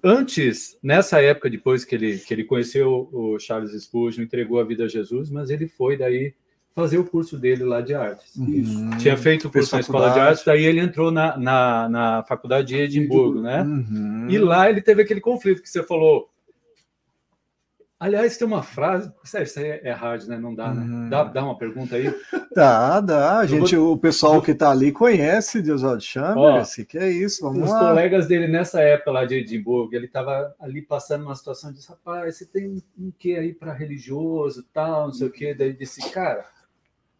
antes, nessa época, depois que ele, que ele conheceu o Charles Spurgeon, entregou a vida a Jesus, mas ele foi daí fazer o curso dele lá de artes. Uhum. Tinha feito o curso na Escola de Artes, daí ele entrou na, na, na Faculdade de Edimburgo, né? Uhum. E lá ele teve aquele conflito que você falou, Aliás, tem uma frase. Isso aí é hard, né? Não dá, né? Uhum. Dá, dá uma pergunta aí? <laughs> Dá, dá. A gente, vou... O pessoal que está ali conhece de Oswald Chambers, que é isso. Vamos os lá. colegas dele nessa época lá de Edimburgo, ele estava ali passando uma situação de rapaz, você tem um, um quê aí para religioso, tal, não sei o quê. Daí disse, cara,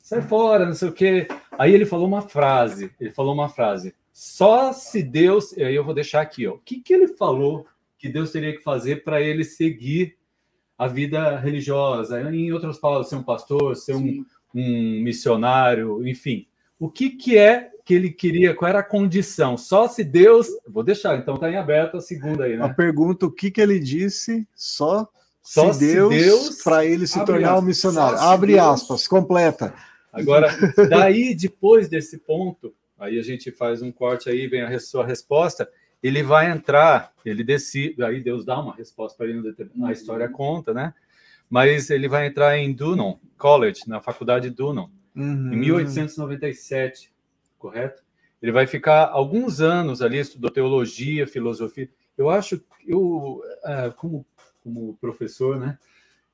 sai fora, não sei o quê. Aí ele falou uma frase. Ele falou uma frase. Só se Deus. Aí eu vou deixar aqui, ó. O que, que ele falou que Deus teria que fazer para ele seguir a vida religiosa, em outras palavras, ser um pastor, ser um, um, missionário, enfim. O que, que é que ele queria, qual era a condição? Só se Deus. Vou deixar, então está em aberto a segunda aí, né? A pergunta: o que, que ele disse? Só, só se Deus, Deus para ele se tornar aspas, um missionário. Abre Deus. aspas, completa. Agora, daí, depois desse ponto, aí a gente faz um corte aí, vem a sua resposta ele vai entrar, ele decide, aí Deus dá uma resposta para ele, a história conta, né? Mas ele vai entrar em Dunon College, na faculdade Dunon, uhum. em 1897, correto? Ele vai ficar alguns anos ali, estudou teologia, filosofia. Eu acho, eu, é, como, como professor, né?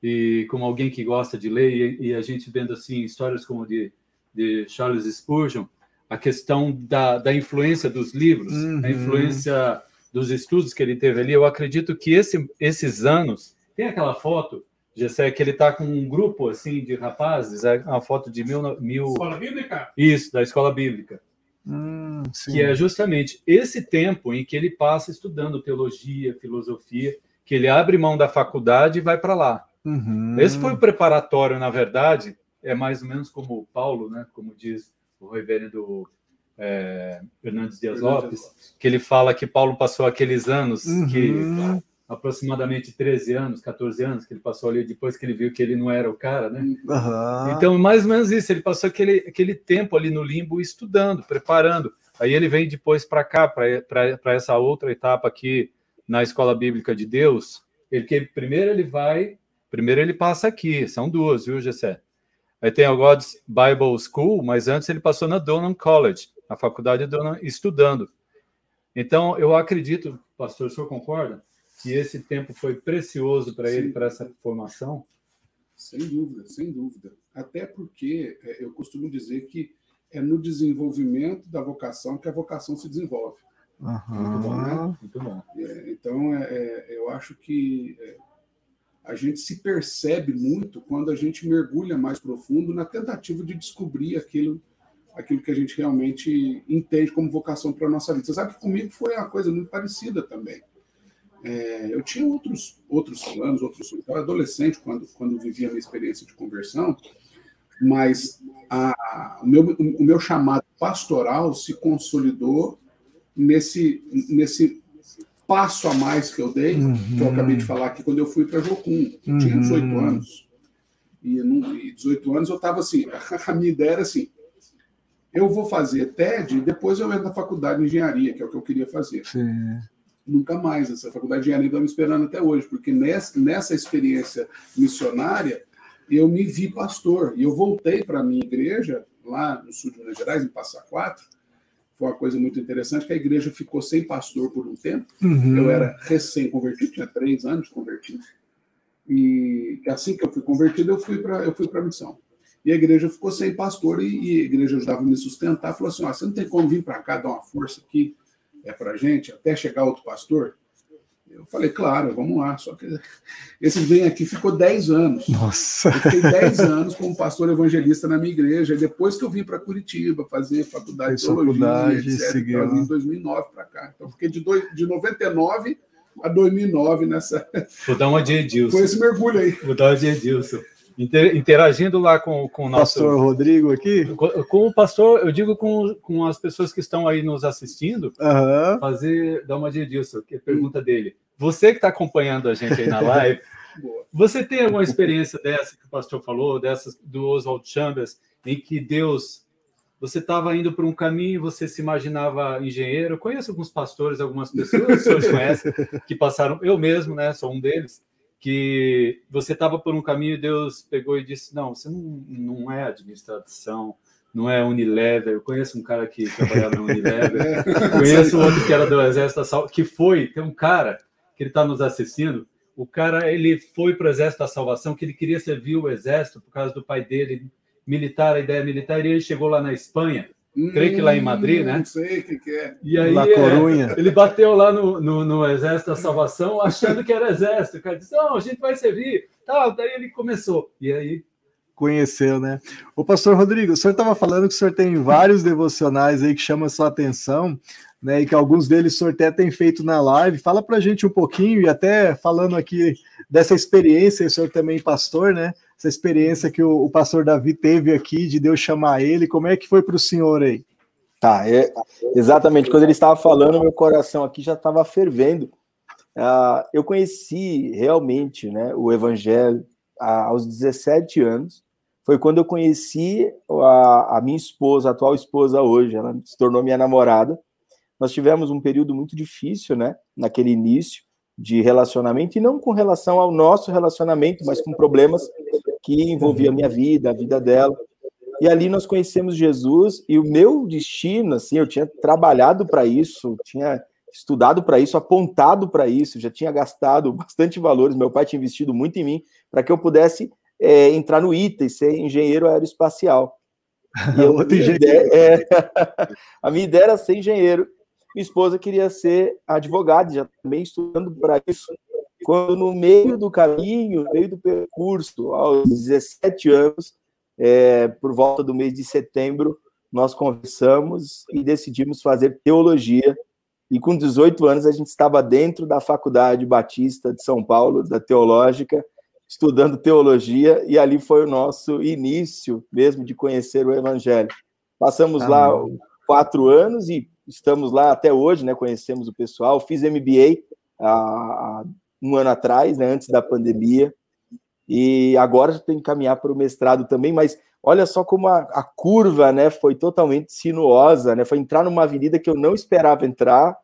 E como alguém que gosta de ler, e, e a gente vendo assim histórias como de, de Charles Spurgeon, a questão da, da influência dos livros, uhum. a influência dos estudos que ele teve ali. Eu acredito que esse, esses anos. Tem aquela foto, Gessé, que ele está com um grupo assim de rapazes, é uma foto de mil. mil... Escola Bíblica? Isso, da escola bíblica. Hum, que é justamente esse tempo em que ele passa estudando teologia, filosofia, que ele abre mão da faculdade e vai para lá. Uhum. Esse foi o preparatório, na verdade, é mais ou menos como o Paulo, né, como diz o reverendo é, Fernandes Dias Lopes, que ele fala que Paulo passou aqueles anos uhum. que aproximadamente 13 anos, 14 anos que ele passou ali depois que ele viu que ele não era o cara, né? Uhum. Então, mais ou menos isso, ele passou aquele, aquele tempo ali no limbo estudando, preparando. Aí ele vem depois para cá, para essa outra etapa aqui na Escola Bíblica de Deus. Ele que primeiro ele vai, primeiro ele passa aqui, são duas, viu, Gessé? Aí tem o God's Bible School, mas antes ele passou na Donan College, na faculdade de Donan, estudando. Então, eu acredito, pastor, o senhor concorda? Que esse tempo foi precioso para ele, para essa formação? Sem dúvida, sem dúvida. Até porque é, eu costumo dizer que é no desenvolvimento da vocação que a vocação se desenvolve. Uhum. Muito bom, né? Muito bom. É, então, é, é, eu acho que é, a gente se percebe muito quando a gente mergulha mais profundo na tentativa de descobrir aquilo, aquilo que a gente realmente entende como vocação para a nossa vida. Você sabe que comigo foi uma coisa muito parecida também. É, eu tinha outros, outros planos, outros sonhos. Eu era adolescente quando, quando vivia a minha experiência de conversão, mas a, o, meu, o meu chamado pastoral se consolidou nesse, nesse passo a mais que eu dei, uhum. que eu acabei de uhum. falar aqui, quando eu fui para Jocum. Eu tinha 18 uhum. anos. E, e 18 anos eu estava assim, <laughs> a minha ideia era assim, eu vou fazer TED e depois eu entro na faculdade de engenharia, que é o que eu queria fazer. Sim. Nunca mais. Essa faculdade de engenharia está me esperando até hoje, porque nessa, nessa experiência missionária, eu me vi pastor. E eu voltei para a minha igreja, lá no sul de Minas Gerais, em Passa Quatro, foi uma coisa muito interessante, que a igreja ficou sem pastor por um tempo. Uhum. Eu era recém-convertido, tinha três anos convertido. E assim que eu fui convertido, eu fui para eu fui para a missão. E a igreja ficou sem pastor e, e, a igreja ajudava a me sustentar. Falou assim: ah, você não tem como vir para cá dar uma força aqui é para gente até chegar outro pastor? Eu falei, claro, vamos lá. Só que esse vem aqui ficou 10 anos. Nossa. Eu fiquei 10 anos como pastor evangelista na minha igreja. E depois que eu vim para Curitiba fazer faculdade de teologia, faculdade, etc. seguiu. Então, em 2009 para cá. Então, eu fiquei de, dois, de 99 a 2009 nessa. Vou dar uma de Edilson. Foi esse mergulho aí. Vou dar uma de Edilson. Inter, interagindo lá com, com o nosso. Pastor Rodrigo aqui? Com, com, o pastor, eu digo com, com as pessoas que estão aí nos assistindo, uhum. fazer, dar uma de Edilson, que é a pergunta dele. Você que está acompanhando a gente aí na <laughs> live, você tem alguma experiência dessa que o pastor falou, dessas do Oswald Chambers, em que Deus. Você estava indo por um caminho, você se imaginava engenheiro. Eu conheço alguns pastores, algumas pessoas que <laughs> conhecem, que passaram, eu mesmo, né? Sou um deles que você estava por um caminho e Deus pegou e disse: Não, você não, não é administração, não é Unilever. Eu conheço um cara que trabalhava no Unilever, <laughs> conheço outro que era do Exército da Salvação, que foi, tem um cara que ele está nos assistindo. O cara ele foi para o Exército da Salvação, que ele queria servir o Exército por causa do pai dele, militar, a ideia militar, e ele chegou lá na Espanha Hum, creio que lá em Madrid, né? Não sei o que, que, é. E aí La Corunha. É, ele bateu lá no, no, no, Exército da Salvação, achando que era exército. O cara disse: não, a gente vai servir. Tá, daí ele começou. E aí. Conheceu, né? O pastor Rodrigo, o senhor estava falando que o senhor tem vários devocionais aí que chamam a sua atenção, né? E que alguns deles o senhor até tem feito na live. Fala para a gente um pouquinho, e até falando aqui dessa experiência, o senhor também pastor, né? Essa experiência que o, o, pastor Davi teve aqui, de Deus chamar ele, como é que foi para o senhor aí? Tá, é, exatamente. Quando ele estava falando, meu coração aqui já estava fervendo. Uh, eu conheci realmente né, o Evangelho uh, aos 17 anos. Foi quando eu conheci a, a minha esposa, a atual esposa hoje, ela se tornou minha namorada. Nós tivemos um período muito difícil, né, naquele início de relacionamento, e não com relação ao nosso relacionamento, mas com problemas que envolviam a minha vida, a vida dela. E ali nós conhecemos Jesus, e o meu destino, assim, eu tinha trabalhado para isso, tinha estudado para isso, apontado para isso, já tinha gastado <laughs> bastante valores, meu pai tinha investido muito em mim, para que eu pudesse é, entrar no ITA e ser engenheiro aeroespacial. <laughs> E eu, minha ideia, é, <laughs> a minha ideia era ser engenheiro. Minha esposa queria ser advogada, já também estudando para isso. Quando no meio do caminho, no meio do percurso, aos 17 anos, é, por volta do mês de setembro, nós conversamos e decidimos fazer teologia. E com 18 anos, a gente estava dentro da Faculdade Batista de São Paulo, da Teológica, estudando teologia, e ali foi o nosso início mesmo de conhecer o Evangelho. Passamos ah, lá quatro anos e estamos lá até hoje, né? Conhecemos o pessoal. Fiz MBA há um ano atrás, né? Antes da pandemia. E agora já tenho que caminhar para o mestrado também, mas olha só como a, a, curva, né? Foi totalmente sinuosa, né? Foi entrar numa avenida que eu não esperava entrar,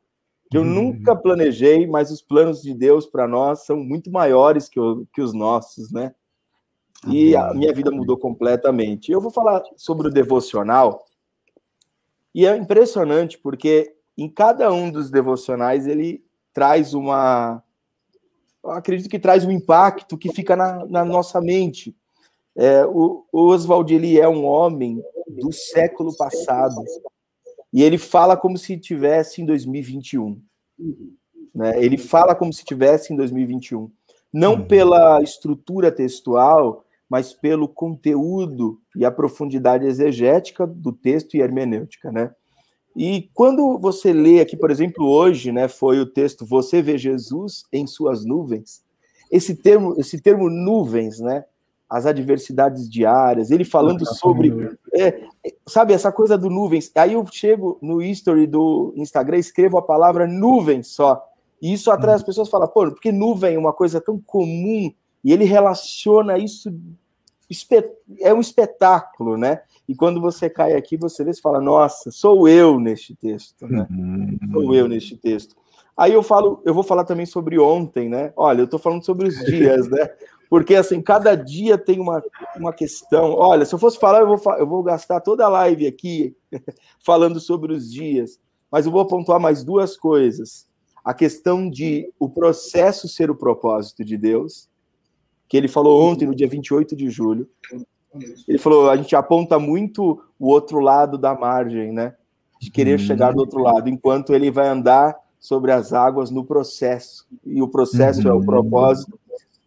que eu hum. nunca planejei, mas os planos de Deus para nós são muito maiores que, o, que os nossos, né? E a minha vida mudou completamente. Eu vou falar sobre o devocional, e é impressionante porque em cada um dos devocionais ele traz uma. Eu acredito que traz um impacto que fica na, na nossa mente. É, o, o Oswald ele é um homem do século passado e ele fala como se tivesse em 2021. Né? Ele fala como se tivesse em 2021, não uhum. pela estrutura textual, mas pelo conteúdo e a profundidade exegética do texto e hermenêutica, né? E quando você lê aqui, por exemplo, hoje, né, foi o texto Você vê Jesus em suas nuvens. Esse termo, esse termo nuvens, né, as adversidades diárias, ele falando sobre, é, sabe, essa coisa do nuvens. Aí eu chego no history do Instagram, escrevo a palavra nuvem só. E isso atrai as pessoas falam, pô, porque nuvem é uma coisa tão comum e ele relaciona isso é um espetáculo, né? E quando você cai aqui, você vê e fala, nossa, sou eu neste texto, né? Uhum. Sou eu neste texto. Aí eu falo, eu vou falar também sobre ontem, né? Olha, eu estou falando sobre os dias, né? Porque assim, cada dia tem uma, uma questão. Olha, se eu fosse falar, eu vou, eu vou gastar toda a live aqui <laughs> falando sobre os dias, mas eu vou pontuar mais duas coisas. A questão de o processo ser o propósito de Deus, que ele falou ontem, no dia 28 de julho. Ele falou: a gente aponta muito o outro lado da margem, né? De querer uhum. chegar do outro lado, enquanto ele vai andar sobre as águas no processo, e o processo uhum. é o propósito.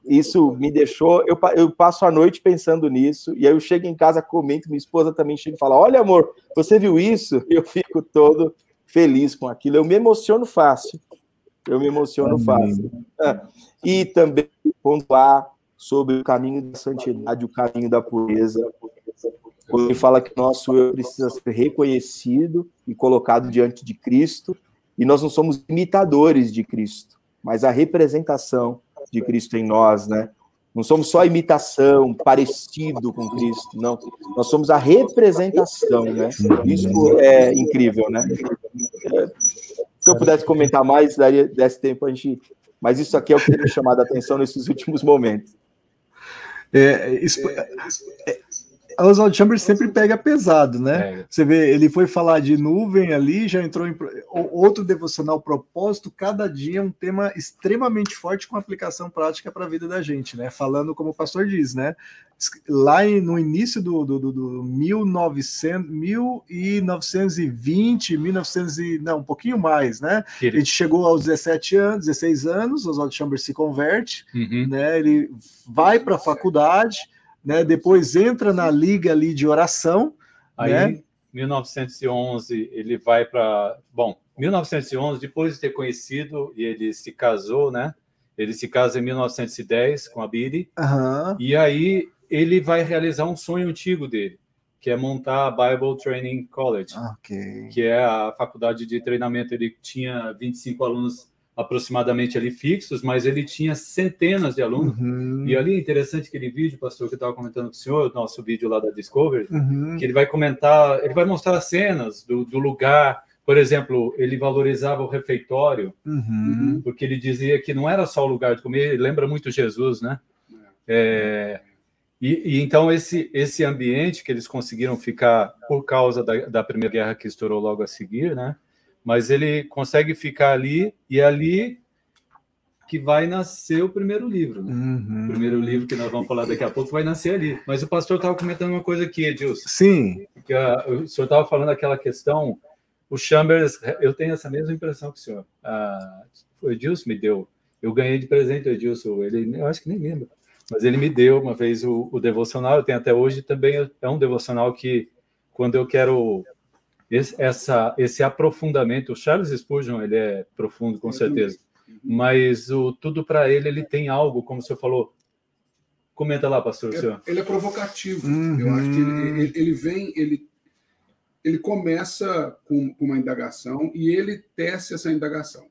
Isso me deixou. Eu, eu passo a noite pensando nisso, e aí eu chego em casa, comento, minha esposa também chega e fala: Olha, amor, você viu isso? Eu fico todo feliz com aquilo. Eu me emociono fácil. Eu me emociono fácil. É. E também pontuar sobre o caminho da santidade, o caminho da pureza. Quando ele fala que nosso eu precisa ser reconhecido e colocado diante de Cristo, e nós não somos imitadores de Cristo, mas a representação de Cristo em nós, né? Não somos só imitação, parecido com Cristo, não. Nós somos a representação, né? Isso é incrível, né? Se eu pudesse comentar mais, daria desse tempo a gente. Mas isso aqui é o que tem me chamado a atenção nesses últimos momentos. É, isso, é, Oswald Chambers sempre pega pesado, né? É. Você vê, ele foi falar de nuvem ali, já entrou em outro devocional propósito, cada dia um tema extremamente forte com aplicação prática para a vida da gente, né? Falando como o pastor diz, né? Lá no início do, do, do, do 1900, 1920, 1900 e, não, um pouquinho mais, né? Ele... gente chegou aos 17 anos, 16 anos, Oswald Chambers se converte, uhum. né? Ele vai para a faculdade, né? Depois entra na liga ali de oração. Aí, né? 1911, ele vai para. Bom, 1911, depois de ter conhecido, e ele se casou, né? Ele se casa em 1910 com a Biri. Uhum. E aí ele vai realizar um sonho antigo dele, que é montar a Bible Training College, okay. que é a faculdade de treinamento. Ele tinha 25 alunos aproximadamente ali fixos, mas ele tinha centenas de alunos. Uhum. E ali, interessante aquele vídeo, pastor, que eu estava comentando com o senhor, nosso vídeo lá da Discovery, uhum. que ele vai comentar, ele vai mostrar cenas do, do lugar. Por exemplo, ele valorizava o refeitório, uhum. porque ele dizia que não era só o lugar de comer, lembra muito Jesus, né? É, e, e, então esse, esse ambiente que eles conseguiram ficar por causa da, da Primeira Guerra que estourou logo a seguir, né? Mas ele consegue ficar ali e é ali que vai nascer o primeiro livro. Né? Uhum. O primeiro livro que nós vamos falar daqui a pouco vai nascer ali. Mas o pastor estava comentando uma coisa aqui, Edilson. Sim. Que, uh, o senhor estava falando aquela questão. O Chambers, eu tenho essa mesma impressão que o senhor. Uh, o Edilson me deu. Eu ganhei de presente o Edilson. Ele, eu acho que nem lembra. Mas ele me deu uma vez o, o devocional. Eu tenho até hoje também. É um devocional que, quando eu quero esse, essa, esse aprofundamento, o Charles Spurgeon, ele é profundo, com certeza, mas o tudo para ele, ele tem algo, como o senhor falou. Comenta lá, pastor. É, ele é provocativo. Uhum. Eu acho que ele, ele, ele, vem, ele, ele começa com, com uma indagação e ele tece essa indagação.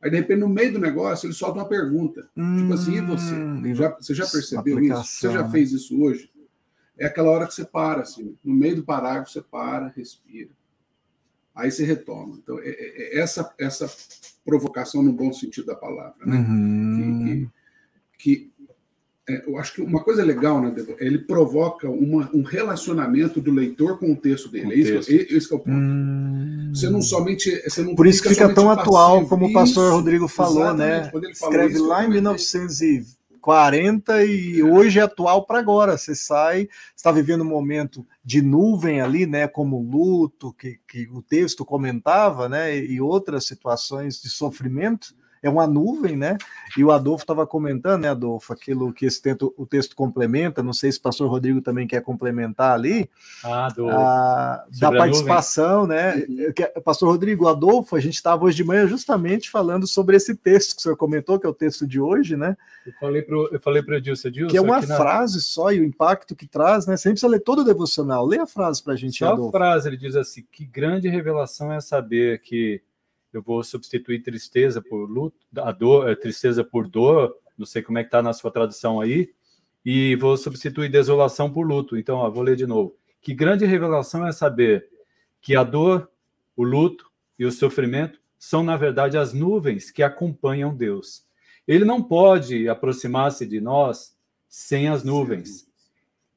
Aí, de repente, no meio do negócio, ele solta uma pergunta. Hum, tipo assim, e você? Hum, já, você já percebeu isso? Você já fez isso hoje? É aquela hora que você para, assim, no meio do parágrafo você para, respira. Aí você retoma. Então, é, é, é essa, essa provocação no bom sentido da palavra, né? Uhum. Que, que, que é, eu acho que uma coisa legal, né, ele provoca uma, um relacionamento do leitor com o texto dele. É isso, texto. É, esse é o ponto. Hum. Você não somente. Você não Por isso fica, fica tão passivo. atual, como isso, o pastor Rodrigo falou, né? Escreve isso, lá em 1920 40 e hoje é atual para agora. Você sai, está vivendo um momento de nuvem ali, né? Como luto, que, que o texto comentava, né? E outras situações de sofrimento é uma nuvem, né? E o Adolfo estava comentando, né, Adolfo, aquilo que esse texto, o texto complementa. Não sei se o pastor Rodrigo também quer complementar ali. Ah, do, a, da participação, né? Uhum. Pastor Rodrigo, Adolfo, a gente estava hoje de manhã justamente falando sobre esse texto que o senhor comentou, que é o texto de hoje, né? Eu falei para eu falei para Edilson, Edilson, que é uma frase na... só e o impacto que traz, né? Você nem precisa ler todo o devocional. Lê a frase para a gente, Só Adolfo. a frase, ele diz assim: que grande revelação é saber que eu vou substituir tristeza por luto, a dor, é, tristeza por dor, não sei como é que está na sua tradução aí, e vou substituir desolação por luto. Então, ó, vou ler de novo. Que grande revelação é saber que a dor, o luto e o sofrimento são, na verdade, as nuvens que acompanham Deus. Ele não pode aproximar-se de nós sem as nuvens.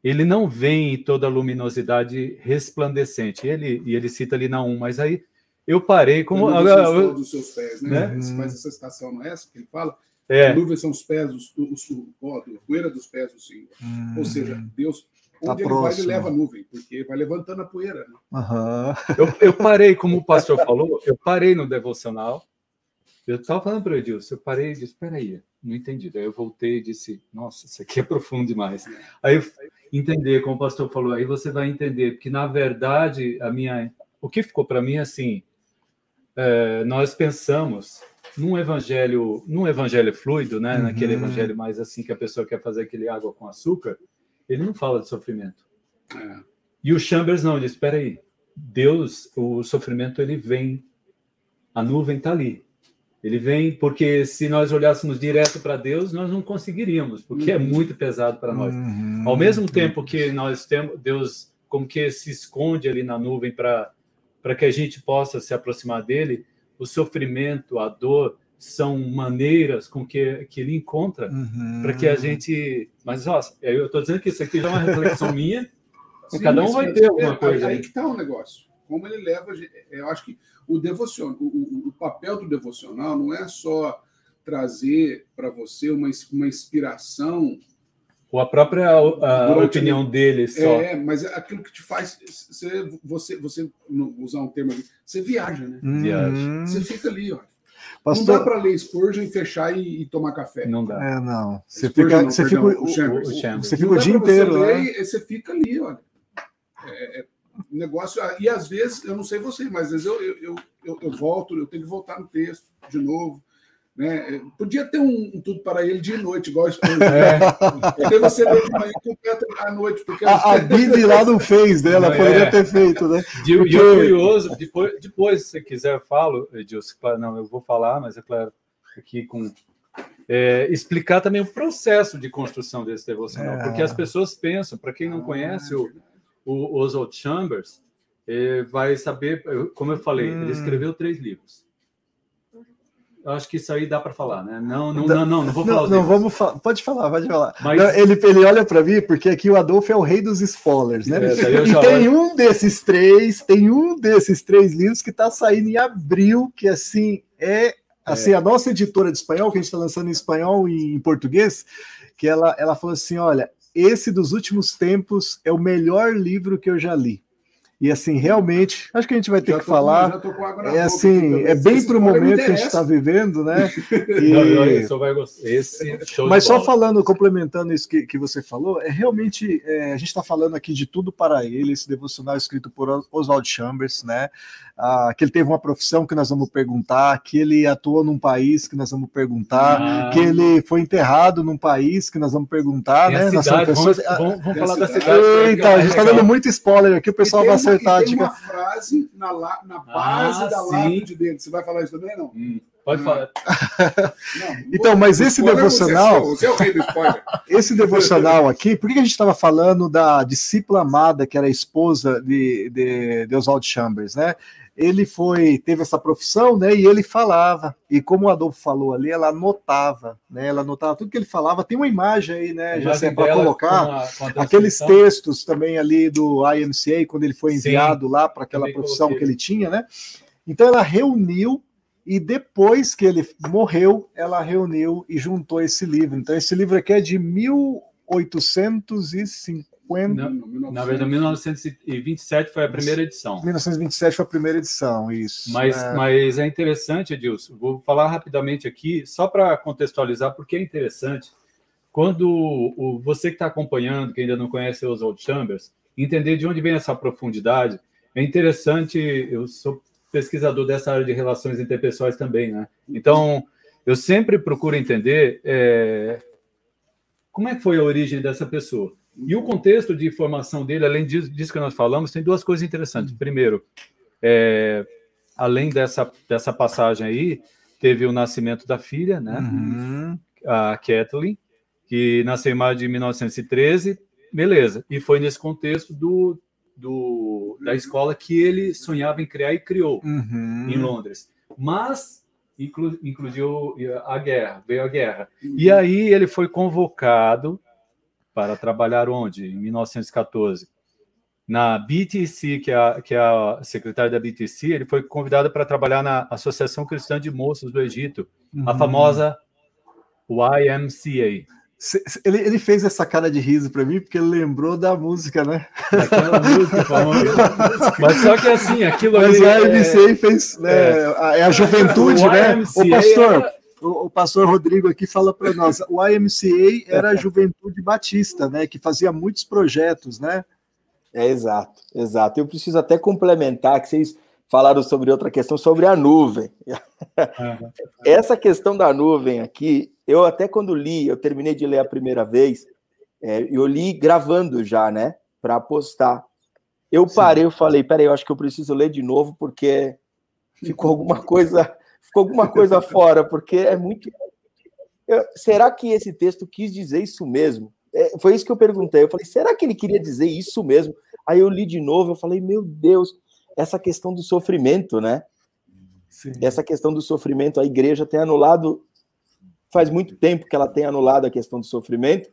Ele não vem em toda a luminosidade resplandecente. Ele, e ele cita ali na 1, mas aí eu parei como. A nuvem dos seus pés, né? né? Mas essa estação não é essa que ele fala? É. A nuvem são os pés, os, os, a poeira dos pés do Senhor. Hum. Ou seja, Deus, tá onde tá ele vai, ele leva a nuvem, porque vai levantando a poeira. Né? Uhum. Eu, eu parei, como o pastor falou, eu parei no devocional Eu estava falando para o Edilson, eu parei e disse, espera aí, não entendi. Daí eu voltei e disse, nossa, isso aqui é profundo demais. Aí eu entender, como o pastor falou, aí você vai entender que, na verdade, a minha, o que ficou para mim, assim, é, nós pensamos num evangelho, num evangelho fluido, né, uhum. naquele evangelho mais assim, que a pessoa quer fazer aquele água com açúcar, ele não fala de sofrimento. É. E o Chambers não, ele diz, espera aí, Deus, o sofrimento, ele vem, a nuvem está ali, ele vem porque se nós olhássemos direto para Deus, nós não conseguiríamos, porque é uhum. é muito pesado para nós. Uhum. Ao mesmo tempo que nós temos Deus como que se esconde ali na nuvem para para que a gente possa se aproximar dele, o sofrimento, a dor são maneiras com que, que ele encontra uhum. para que a gente. Mas, ó, eu estou dizendo que isso aqui já é uma reflexão <laughs> minha. Sim, cada um vai ter alguma coisa. Aí, aí que está o negócio. Como ele leva. Eu acho que o, devocional, o, o, papel do devocional não é só trazer para você uma, uma inspiração. Ou a própria a, opinião dele só. É, mas é aquilo que te faz. Você, você, você usar um termo ali, você viaja, né? Uhum. Viaja. Você fica ali, ó. Pastor... Não dá para ler Spurgeon e fechar e, e, tomar café. Não dá. É, não. Você Spurgeon, fica, você fica, o, o, o, você fica o dia inteiro. Você, né? você fica ali, olha. É, é, negócio. E às vezes, eu não sei você, mas às vezes eu, eu, eu, eu volto, eu tenho que voltar no texto de novo. Né? Podia ter um, um, tudo para ele de noite, igual isso. É. você lê de manhã completa à noite. Porque a, a Bibi lá não fez, né? Ela não, poderia é. ter feito, né? E o curioso, depois, depois, se você quiser, eu falo, Edilson, claro, não, eu vou falar, mas é claro, aqui com. É, explicar também o processo de construção desse devocional, é. porque as pessoas pensam, para quem não ah, conhece o o Oswald Chambers eh, vai saber, como eu falei, hum. ele escreveu três livros. Eu acho que isso aí dá para falar, né? Não, não, não, não, não vou falar. Não, não vamos falar. Pode falar, pode falar. Mas... Não, ele, ele olha para mim porque aqui o Adolfo é o rei dos spoilers, né? É, e tem olho. um desses três, tem um desses três livros que está saindo em abril, que assim é assim é. a nossa editora de espanhol que a gente está lançando em espanhol e em português, que ela ela falou assim, olha, esse dos últimos tempos é o melhor livro que eu já li. E assim, realmente, acho que a gente vai ter já que falar. Com, é assim, é bem para o momento que a gente está vivendo, né? <laughs> E... Não, não, Esse Mas só falando, complementando isso que, que você falou, é realmente é, a gente está falando aqui de tudo para ele, esse devocional escrito por Oswald Chambers, né? Ah, que ele teve uma profissão que nós vamos perguntar, que ele atuou num país que nós vamos perguntar, ah. que ele foi enterrado num país que nós vamos perguntar, né? Cidade, vamos, vamos, vamos falar da cidade. Eita, a gente está dando muito spoiler aqui, o pessoal vai acertar. Tem uma frase na, na base ah, da lápide dele. Você vai falar isso também, não? Hum. Pode hum. falar. Não, <laughs> então, mas esse devocional. Você é, o rei do spoiler. <laughs> Esse devocional aqui, por que a gente estava falando da discípula amada, que era a esposa de, de, de Oswald Chambers, né? ele foi teve essa profissão, né? E ele falava. E como o Adolfo falou ali, ela anotava, né? Ela anotava tudo que ele falava. Tem uma imagem aí, né? Já sei para colocar com a, com a aqueles textos também ali do IMCA quando ele foi enviado Sim, lá para aquela profissão coloquei. que ele tinha, né? Então ela reuniu e depois que ele morreu, ela reuniu e juntou esse livro. Então esse livro aqui é de 1850 50. Na, verdade, 1927 foi a primeira edição. 1927 foi a primeira edição, isso. Mas é, mas é interessante, Edilson, vou falar rapidamente aqui, só para contextualizar, porque é interessante. Quando o, você que está acompanhando, que ainda não conhece os Old Chambers, entender de onde vem essa profundidade, é interessante. Eu sou pesquisador dessa área de relações interpessoais também, né? Então, eu sempre procuro entender é, como é que foi a origem dessa pessoa. E o contexto de formação dele, além disso que nós falamos, tem duas coisas interessantes. Primeiro, é, além dessa, dessa passagem aí, teve o nascimento da filha, né? Uhum. A Kathleen, que nasceu em maio de 1913, beleza. E foi nesse contexto do, do, da escola que ele sonhava em criar e criou uhum. em Londres. Mas inclu, incluiu a guerra, veio a guerra. Uhum. E aí ele foi convocado para trabalhar onde? Em 1914. Na BTC, que é a, que é a secretária da BTC, ele foi convidado para trabalhar na Associação Cristã de Moços do Egito, uhum. a famosa YMCA. Ele, ele fez essa cara de riso para mim porque ele lembrou da música, né? Aquela música <laughs> famosa. Mas só que assim, aquilo Mas ali. Mas o IMCA é... fez. Né, é, é a juventude, o né? O pastor. Era... O, pastor Rodrigo aqui fala para nós, o IMCA era a Juventude Batista, né, que fazia muitos projetos, né? É exato, exato. Eu preciso até complementar que vocês falaram sobre outra questão, sobre a nuvem. Uhum. <laughs> Essa questão da nuvem aqui, eu até quando li, eu terminei de ler a primeira vez, é, eu li gravando já, né, para postar. Eu parei, eu falei, peraí, eu acho que eu preciso ler de novo porque ficou alguma coisa, ficou alguma coisa <laughs> fora, porque é muito. Eu, será que esse texto quis dizer isso mesmo? É, foi isso que eu perguntei. Eu falei, será que ele queria dizer isso mesmo? Aí eu li de novo, eu falei, meu Deus, essa questão do sofrimento, né? Sim. Essa questão do sofrimento, a igreja tem anulado faz muito tempo que ela tem anulado a questão do sofrimento,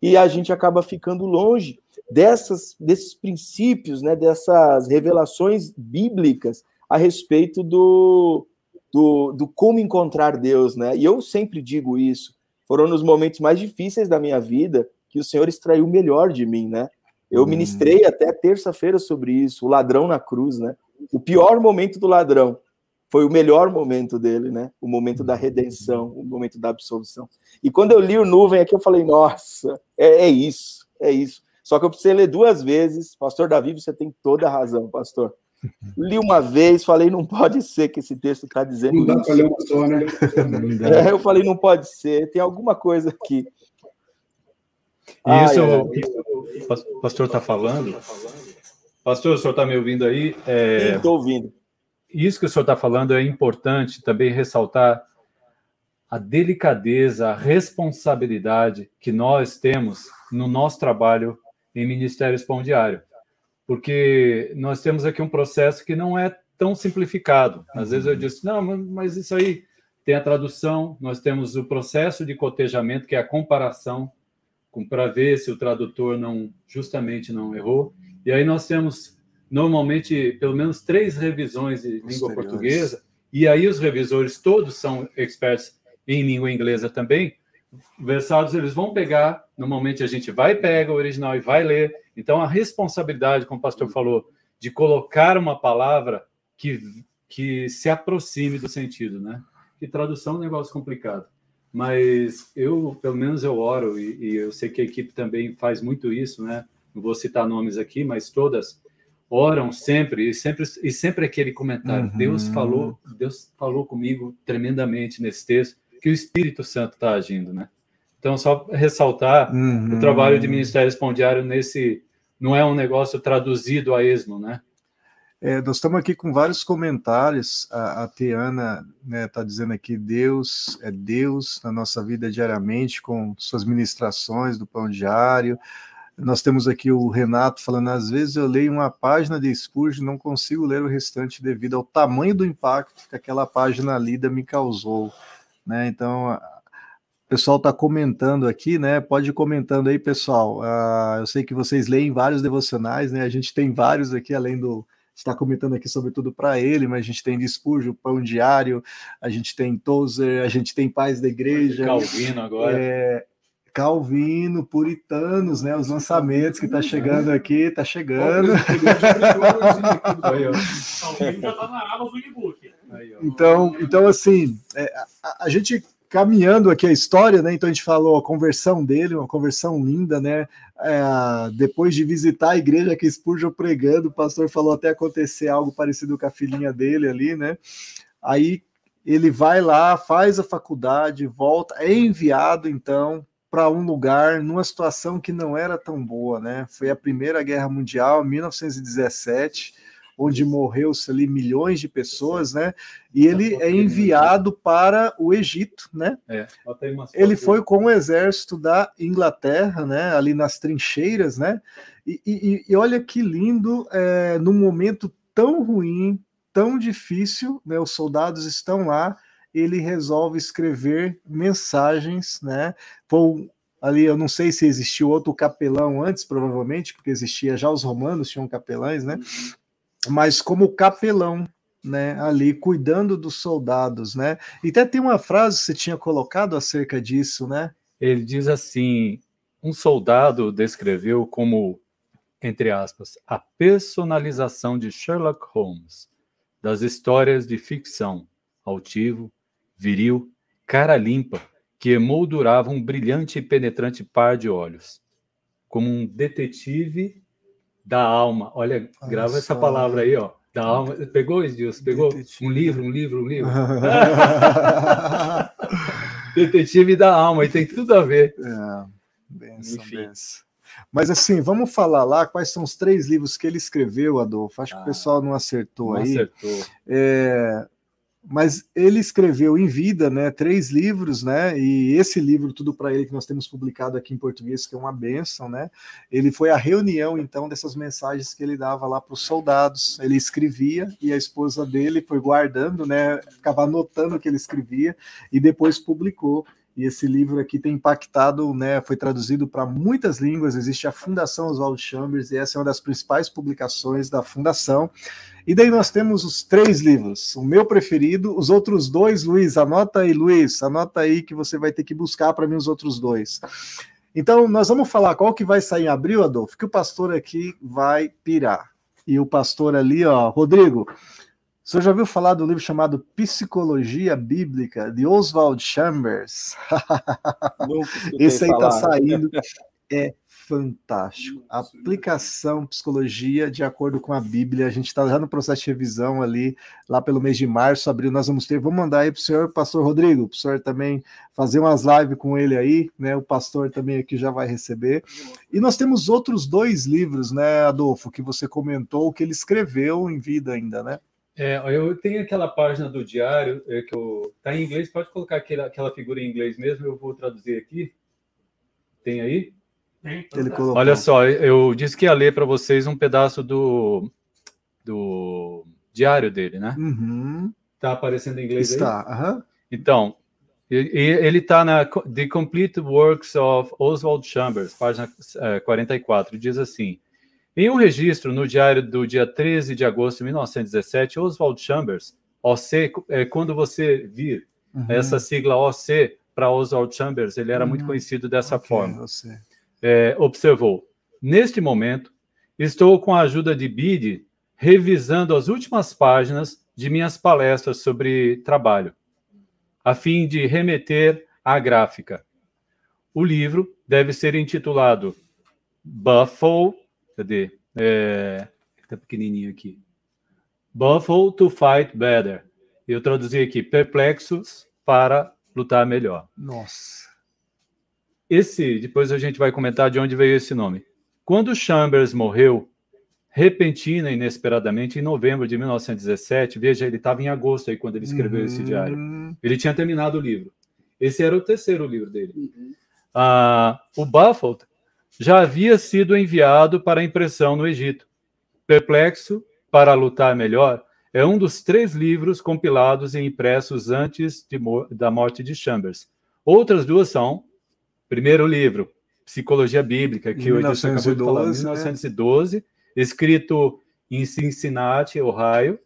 e a gente acaba ficando longe dessas, desses princípios, né, dessas revelações bíblicas a respeito do, do, do como encontrar Deus, né? E eu sempre digo isso. Foram nos momentos mais difíceis da minha vida que o Senhor extraiu o melhor de mim, né? Eu ministrei até terça-feira sobre isso, o ladrão na cruz, né? O pior momento do ladrão foi o melhor momento dele, né? O momento da redenção, o momento da absolvição. E quando eu li o nuvem aqui, eu falei, nossa, é, é isso, é isso. Só que eu precisei ler duas vezes. Pastor Davi, você tem toda a razão, pastor. <laughs> Li uma vez, falei, não pode ser que esse texto está dizendo não dá para ler uma só, né? <laughs> É, eu falei, não pode ser, tem alguma coisa aqui. Isso, o pastor está falando. Pastor, o senhor está me ouvindo aí? É... Estou ouvindo isso que o senhor está falando é importante também ressaltar a delicadeza, a responsabilidade que nós temos no nosso trabalho em Ministério Pão Diário. Porque nós temos aqui um processo que não é tão simplificado. Às vezes eu disse, não, mas isso aí tem a tradução, nós temos o processo de cotejamento, que é a comparação, para ver se o tradutor não justamente não errou. E aí nós temos normalmente pelo menos três revisões de língua portuguesa, e aí os revisores todos são experts em língua inglesa também. Versados, eles vão pegar, normalmente a gente vai pega o original e vai ler. Então a responsabilidade, como o pastor falou, de colocar uma palavra que, que se aproxime do sentido, né? Que tradução é um negócio complicado. Mas eu, pelo menos eu oro, e, e eu sei que a equipe também faz muito isso, né? Não vou citar nomes aqui, mas todas oram sempre e sempre e sempre aquele comentário. Uhum. Deus falou, Deus falou comigo tremendamente nesse texto que o Espírito Santo está agindo, né? Então só ressaltar uhum. o trabalho de Ministério Espondiário nesse não é um negócio traduzido a esmo, né? É, nós estamos aqui com vários comentários. A, a Tiana está né, tá dizendo aqui: Deus é Deus na nossa vida diariamente, com suas ministrações do pão diário. Nós temos aqui o Renato falando: às vezes eu leio uma página de Spurgeon e não consigo ler o restante devido ao tamanho do impacto que aquela página lida me causou. Né? Então, o pessoal está comentando aqui, né? Pode ir comentando aí, pessoal. Uh, eu sei que vocês leem vários devocionais, né? A gente tem vários aqui, além do está comentando aqui sobretudo para ele, mas a gente tem Dispurjo, Pão Diário, a gente tem Tozer, a gente tem Paz da Igreja. Calvino agora. É, Calvino, Puritanos, né? Os lançamentos que tá chegando aqui, tá chegando. Então, então assim, é, a, a, gente caminhando aqui a história, né? Então a gente falou a conversão dele, uma conversão linda, né? É, depois de visitar a igreja que Spurgeon pregando, o pastor falou até acontecer algo parecido com a filhinha dele ali, né? Aí ele vai lá, faz a faculdade, volta, é enviado então para um lugar numa situação que não era tão boa, né? Foi a Primeira Guerra Mundial, 1917, onde morreu-se ali milhões de pessoas, né? E ele é enviado para o Egito, né? É, ele foi com o exército da Inglaterra, né? Ali nas trincheiras, né? E, e, e olha que lindo, é, num momento tão ruim, tão difícil, né? Os soldados estão lá ele resolve escrever mensagens, né? Foi ali, eu não sei se existiu outro capelão antes, provavelmente, porque existia já os romanos tinham capelães, né? Mas como capelão, né, ali cuidando dos soldados, né? E até tem uma frase que você tinha colocado acerca disso, né? ele diz assim: um soldado descreveu como, entre aspas, a personalização de Sherlock Holmes das histórias de ficção, altivo, viril, cara limpa, que emoldurava um brilhante e penetrante par de olhos, como um detetive da alma. Olha, grava essa palavra aí, ó. Da alma. Pegou, Edilson? Pegou detetive. um livro, um livro, um livro. <laughs> detetive da alma, e tem tudo a ver. É, benção, benção. Mas assim, vamos falar lá quais são os três livros que ele escreveu, Adolfo. Acho ah, que o ah, pessoal não acertou não aí. Acertou. É, mas ele escreveu em vida, né, três livros, né, e esse livro tudo para ele que nós temos publicado aqui em português que é uma benção, né, ele foi a reunião então dessas mensagens que ele dava lá para os soldados, ele escrevia e a esposa dele foi guardando, né, ficava anotando o que ele escrevia e depois publicou e esse livro aqui tem impactado, né, foi traduzido para muitas línguas, existe a Fundação Oswald Chambers, e essa é uma das principais publicações da Fundação. E daí nós temos os três livros, o meu preferido, os outros dois, Luiz, anota aí, Luiz, anota aí que você vai ter que buscar para mim os outros dois. Então, nós vamos falar qual que vai sair em abril, Adolfo, que o pastor aqui vai pirar. E o pastor ali, ó, Rodrigo, o senhor já ouviu falar do livro chamado Psicologia Bíblica, de Oswald Chambers? <laughs> Esse aí está saindo. É fantástico. Aplicação, psicologia, de acordo com a Bíblia. A gente está já no processo de revisão ali, lá pelo mês de março, abril, nós vamos ter. Vamos mandar aí para o senhor, pastor Rodrigo, para o senhor também fazer umas lives com ele aí, né? O pastor também aqui já vai receber. E nós temos outros dois livros, né, Adolfo, que você comentou, que ele escreveu em vida ainda, né? É, eu tenho aquela página do diário é, que eu, tá em inglês, pode colocar aquela, aquela figura em inglês mesmo, eu vou traduzir aqui. Tem aí? Tem. Olha só, eu disse que ia ler para vocês um pedaço do, do diário dele, né? Uhum. Tá aparecendo em inglês Está, aí? Uhum. Então, ele está na The Complete Works of Oswald Chambers, página é, 44, diz assim: em um registro no diário do dia 13 de agosto de 1917, Oswald Chambers, OC, é, quando você vir uhum. essa sigla OC para Oswald Chambers, ele era uhum. muito conhecido dessa okay, forma. É, observou: Neste momento, estou com a ajuda de Bide revisando as últimas páginas de minhas palestras sobre trabalho, a fim de remeter à gráfica. O livro deve ser intitulado Buffalo Cadê? É, tá pequenininho aqui. Buffalo to fight better. Eu traduzi aqui, perplexos para lutar melhor. Nossa. Esse, depois a gente vai comentar de onde veio esse nome. Quando Chambers morreu, repentina e inesperadamente, em novembro de 1917, veja, ele estava em agosto aí quando ele escreveu uhum. esse diário. Ele tinha terminado o livro. Esse era o terceiro livro dele. Uhum. Ah, o Buffalo já havia sido enviado para impressão no Egito. Perplexo para lutar melhor é um dos três livros compilados e impressos antes de, da morte de Chambers. Outras duas são: primeiro livro, Psicologia Bíblica, que 1912, o acabou de falar, 1912, né? escrito em Cincinnati, Ohio,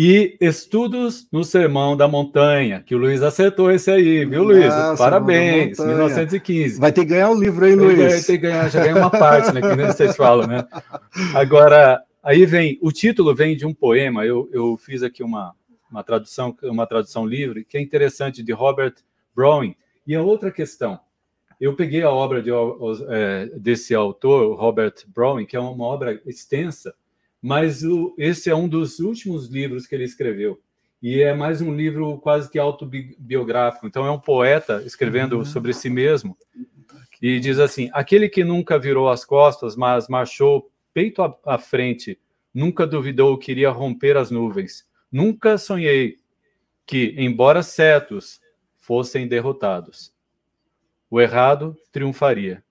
e estudos no Sermão da Montanha, que o Luiz acertou esse aí, viu, Luiz? Nossa, Parabéns, 1915. Vai ter que ganhar o livro aí, Luiz. Vai ter que ganhar, já ganhei uma parte, né? Que nem vocês falam, né? Agora, aí vem, o título vem de um poema, eu, eu fiz aqui uma, uma tradução, uma tradução livre, que é interessante, de Robert Browning. E a outra questão, eu peguei a obra de, é, desse autor, Robert Browning, que é uma obra extensa, mas o, esse é um dos últimos livros que ele escreveu. E é mais um livro quase que autobiográfico. Então, é um poeta escrevendo uhum. sobre si mesmo. E diz assim: aquele que nunca virou as costas, mas marchou peito à frente, nunca duvidou que iria romper as nuvens. Nunca sonhei que, embora certos, fossem derrotados. O errado triunfaria.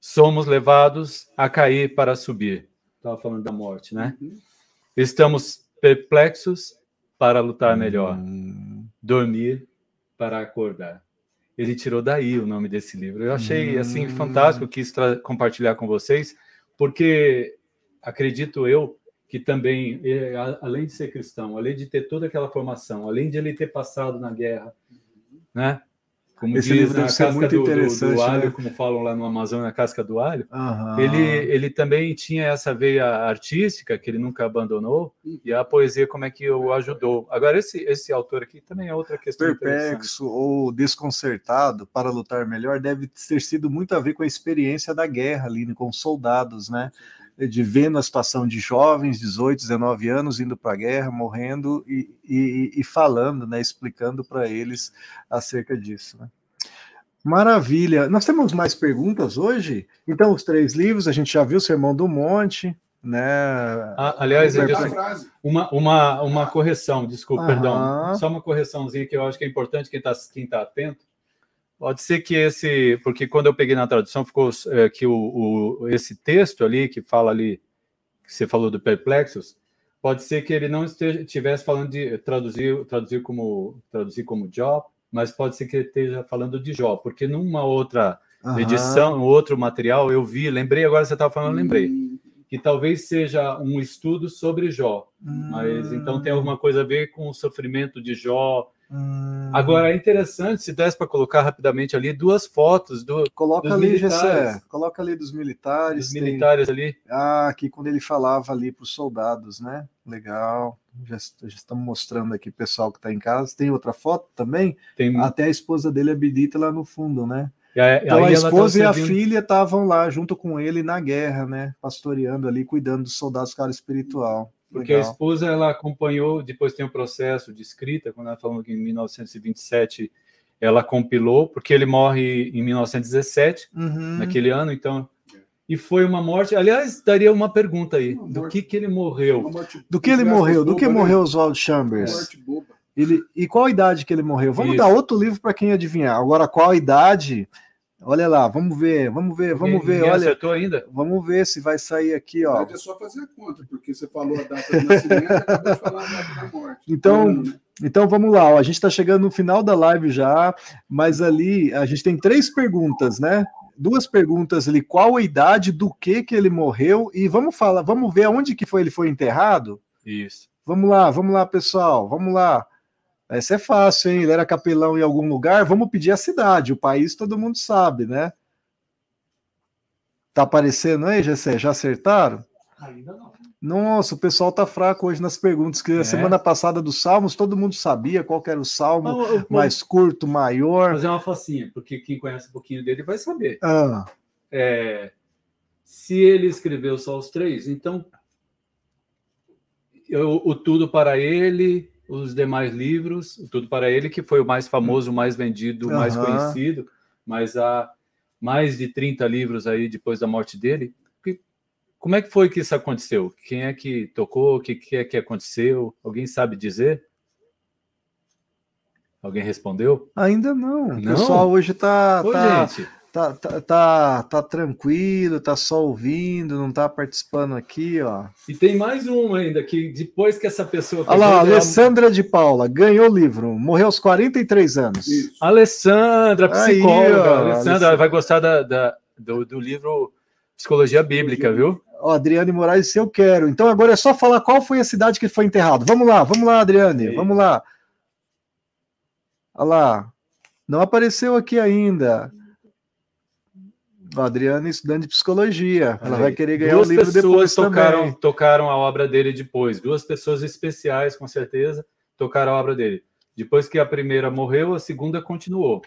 Somos levados a cair para subir estava falando da morte, né? Uhum. Estamos perplexos para lutar melhor, uhum. dormir para acordar. Ele tirou daí o nome desse livro. Eu achei uhum. assim fantástico, quis compartilhar com vocês, porque acredito eu que também, além de ser cristão, além de ter toda aquela formação, além de ele ter passado na guerra, né? Como Esse diz livro na deve ser casca muito do, do- interessante, do alho, né? como falam lá no Amazonas, a casca do alho. Aham. Ele, ele também tinha essa veia artística que ele nunca abandonou e a poesia como é que o ajudou. Agora esse esse autor aqui também é outra questão perplexo ou desconcertado para lutar melhor deve ter sido muito a ver com a experiência da guerra ali, né, com os soldados, né? De vendo a situação de jovens, 18, 19 anos, indo para a guerra, morrendo e, e, e falando, né? Explicando para eles acerca disso, né? Maravilha. Nós temos mais perguntas hoje? Então, os três livros, a gente já viu o Sermão do Monte, né? Ah, aliás, Edilson, uma, uma, uma correção, desculpa, Aham. perdão. Só uma correçãozinha que eu acho que é importante quem está quem tá atento. Pode ser que esse, porque quando eu peguei na tradução ficou é, que o, o- esse texto ali que fala ali que você falou do perplexos, pode ser que ele não esteja estivesse falando de traduzir traduzir como traduzir como Jó, mas pode ser que ele esteja falando de Jó, porque numa outra Aham. edição, outro material eu vi, lembrei agora você estava falando, lembrei Hum, que talvez seja um estudo sobre Jó, mas então tem alguma coisa a ver com o sofrimento de Jó. Hum. Agora é interessante se desse para colocar rapidamente ali duas fotos do, Coloca ali, militares. Gessé. Coloca ali dos militares. dos tem- militares ali. Ah, aqui quando ele falava ali para os soldados, né? Legal. Já, já estamos mostrando aqui o pessoal que está em casa. Tem outra foto também? Tem Até a esposa dele, a Bedita, lá no fundo, né? E aí Então a esposa e a filha estavam lá junto com ele na guerra, né? Pastoreando ali, cuidando dos soldados cara espiritual. Porque a Legal. esposa ela acompanhou, depois tem o processo de escrita, quando ela falou que em 1927 ela compilou, porque ele morre em 1917, Uhum. naquele ano, então. E foi uma morte. Aliás, daria uma pergunta aí: Uma do morte. que, que ele morreu? morte- Do que ele morreu? Do que boba, né? morreu Oswald Chambers? Morte boba. Ele, e qual a idade que ele morreu? Vamos Isso. dar outro livro para quem adivinhar. Agora, qual a idade? Olha lá, vamos ver, vamos ver, vamos Ninguém- ver. ninguém Olha, acertou ainda? vamos ver se vai sair aqui, ó. é só fazer a conta, porque você falou a data de nascimento e <laughs> acabou de falar a data da morte. Então, Ano, né? Então vamos lá, ó, a gente está chegando no final da live já, mas ali a gente tem três perguntas, né? Duas perguntas ali, qual a idade, do que que ele morreu e vamos falar, vamos ver aonde que foi ele foi enterrado? Isso. Vamos lá, vamos lá, pessoal, vamos lá. Essa é fácil, hein? Ele era capelão em algum lugar, vamos pedir a cidade, o país todo mundo sabe, né? Tá aparecendo aí, Gessé? Já acertaram? Ainda não. Nossa, o pessoal tá fraco hoje nas perguntas, que É. a semana passada dos salmos todo mundo sabia qual era o salmo Vamos mais curto, maior. fazer uma facinha, porque quem conhece um pouquinho dele vai saber. Ah, É, se ele escreveu só os três, então eu- o Tudo para Ele, os demais livros, o Tudo para Ele, que foi o mais famoso, o mais vendido, o mais conhecido, mas há mais de 30 livros aí depois da morte dele. Que- Como é que foi que isso aconteceu? Quem é que tocou? O que, que é que aconteceu? Alguém sabe dizer? Alguém respondeu? ainda não. O Não? pessoal hoje tá, Ô, tá, gente, tá, tá, tá, tá tranquilo, tá só ouvindo, não tá participando aqui, ó. e tem mais um ainda, que depois que essa pessoa... Olha lá, ela- Alessandra de Paula, ganhou o livro, morreu aos 43 anos. Isso. Alessandra, Aí, psicóloga. ó, Alessandra Alessandra. vai gostar da, da- do, do livro Psicologia Bíblica, viu? Ó, Adriane Moraes, se eu quero. Então agora é só falar qual foi a cidade que foi enterrado. Vamos lá, vamos lá, Adriane, Aí. vamos lá. Olha lá. Não apareceu aqui ainda. Ó, Adriane, estudante de psicologia. Ela Aí. vai querer ganhar Duas o livro depois tocaram, também. tocaram a obra dele depois. Duas pessoas especiais, com certeza, tocaram a obra dele. Depois que a primeira morreu, a segunda continuou.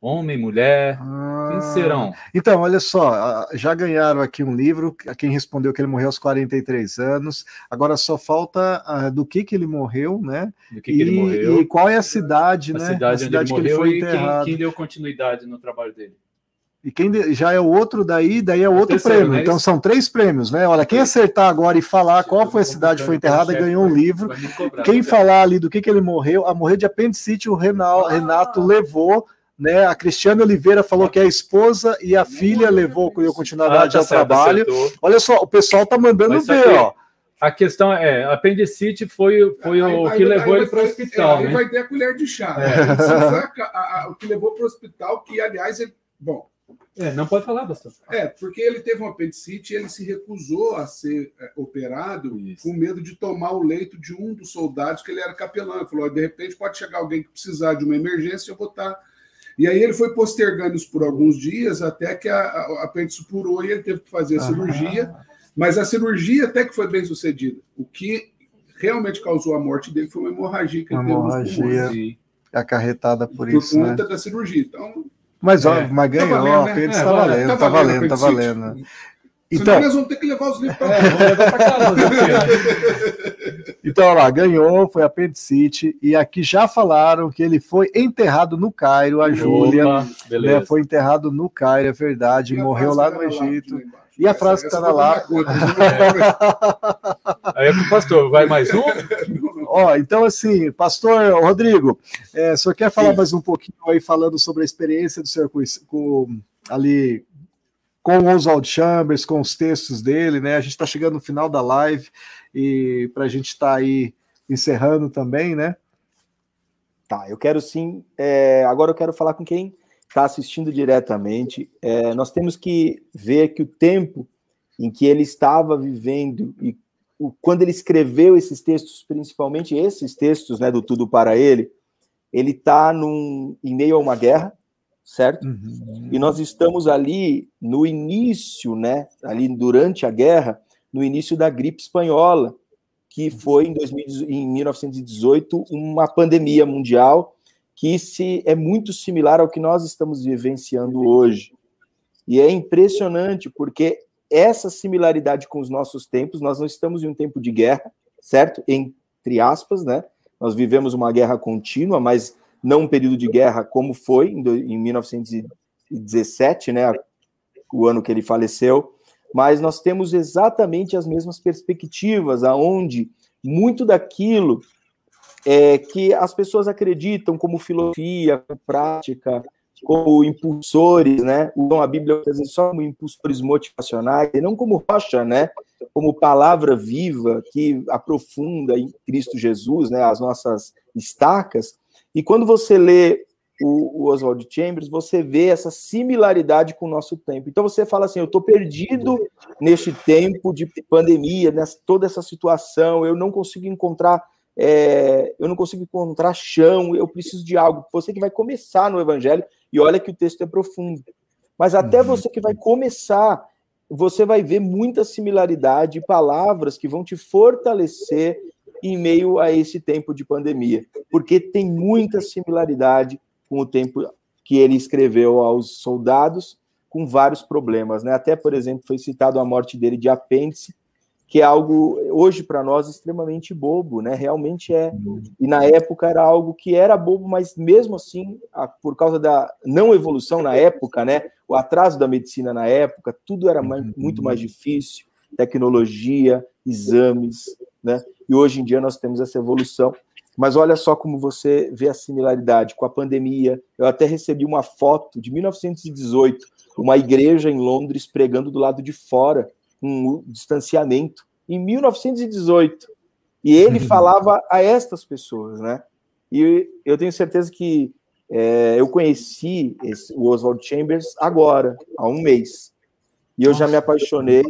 Homem, mulher, quem Ah, serão? Então, olha só, já ganharam aqui um livro, a quem respondeu que ele morreu aos 43 anos, agora só falta ah, do que que ele morreu, né? Do que, que ele E- morreu? E qual é a cidade, a né? cidade, onde ele que morreu foi e quem, enterrado. quem deu continuidade no trabalho dele. E quem já é o outro daí, daí é outro terceiro, prêmio. né? Então são três prêmios, né? Olha, quem acertar agora e falar qual foi a cidade que foi enterrada ganhou um vai- livro. cobrar, Quem tá? falar ali do que, que ele morreu, a morrer de apendicite, o Renal, Ah. Renato levou, né? A Cristiane Oliveira falou que a esposa e a filha levou deu Ah, continuidade tá ao certo, trabalho. acertou. Olha só, o pessoal tá mandando Mas ver, ó. A questão é, apendicite foi, foi Aí- o aí- que aí levou ele para o é, hospital, aí né? vai ter a colher de chá. É. Saca a- a- o que levou para o hospital, que, aliás, ele, bom, É, não pode falar, pastor. é, porque ele teve um apendicite e ele se recusou a ser é, operado Isso. com medo de tomar o leito de um dos soldados que ele era capelão. Ele falou: de repente pode chegar alguém que precisar de uma emergência, eu vou estar. E aí ele foi postergando isso por alguns dias até que a, a apêndice purou e ele teve que fazer a cirurgia. Mas a cirurgia até que foi bem sucedida. O que realmente causou a morte dele foi uma hemorragia que uma ele hemorragia acarretada por, por isso. Por conta né? da cirurgia. Então. Mas, ó, é, mas ganhou, tá valendo, né? apêndice tá, valendo, tá, tá valendo, tá valendo, tá valendo. Então, Senão nós vamos ter que levar os livros para é, casa. <laughs> então, olha lá, ganhou, foi apendicite, e aqui já falaram que ele foi enterrado no Cairo, a Júlia, né, foi enterrado no Cairo, é verdade, e morreu lá no Egito. Lá, e a frase que está na lá. Aí é <laughs> o pastor, vai mais um? <laughs> Ó, então, assim, pastor Rodrigo, é, o senhor quer falar Sim. mais um pouquinho aí, falando sobre a experiência do senhor com, com ali com o Oswald Chambers, com os textos dele, né? A gente está chegando no final da live e para a gente estar tá aí encerrando também, né? Tá, eu quero sim. É, agora eu quero falar com quem está assistindo diretamente. É, nós temos que ver que o tempo em que ele estava vivendo e o, quando ele escreveu esses textos, principalmente esses textos, né, do Tudo para Ele, ele está em meio a uma guerra, certo? Uhum. E nós estamos ali no início, né, ali durante a guerra, no início da gripe espanhola, que foi em, 2000, em 1918 uma pandemia mundial que se é muito similar ao que nós estamos vivenciando hoje. E é impressionante porque essa similaridade com os nossos tempos, nós não estamos em um tempo de guerra, certo? Entre aspas, né? Nós vivemos uma guerra contínua, mas não um período de guerra como foi em 1917, né, o ano que ele faleceu, mas nós temos exatamente as mesmas perspectivas, aonde muito daquilo é, que as pessoas acreditam como filosofia, prática, como impulsores, né? Usam a Bíblia só como impulsores motivacionais, e não como rocha, né? Como palavra viva que aprofunda em Cristo Jesus, né? As nossas estacas. E quando você lê o, o Oswald Chambers, você vê essa similaridade com o nosso tempo. Então você fala assim: eu estou perdido neste tempo de pandemia, nessa, toda essa situação, eu não consigo encontrar. É, eu não consigo encontrar chão, eu preciso de algo. Você que vai começar no Evangelho, e olha que o texto é profundo. Mas até uhum. você que vai começar, você vai ver muita similaridade, palavras que vão te fortalecer em meio a esse tempo de pandemia, porque tem muita similaridade com o tempo que ele escreveu aos soldados, com vários problemas, né? Até, por exemplo, foi citado a morte dele de apêndice, que é algo hoje para nós extremamente bobo, né? Realmente é. E na época era algo que era bobo, mas mesmo assim, por causa da não evolução na época, né? O atraso da medicina na época, tudo era mais, muito mais difícil, tecnologia, exames, né? e hoje em dia nós temos essa evolução. Mas olha só como você vê a similaridade com a pandemia. Eu até recebi uma foto de 1918, uma igreja em Londres pregando do lado de fora, um distanciamento, em 1918. E ele <laughs> falava a estas pessoas, né? E eu tenho certeza que é, eu conheci esse, o Oswald Chambers agora, há um mês. E eu já me apaixonei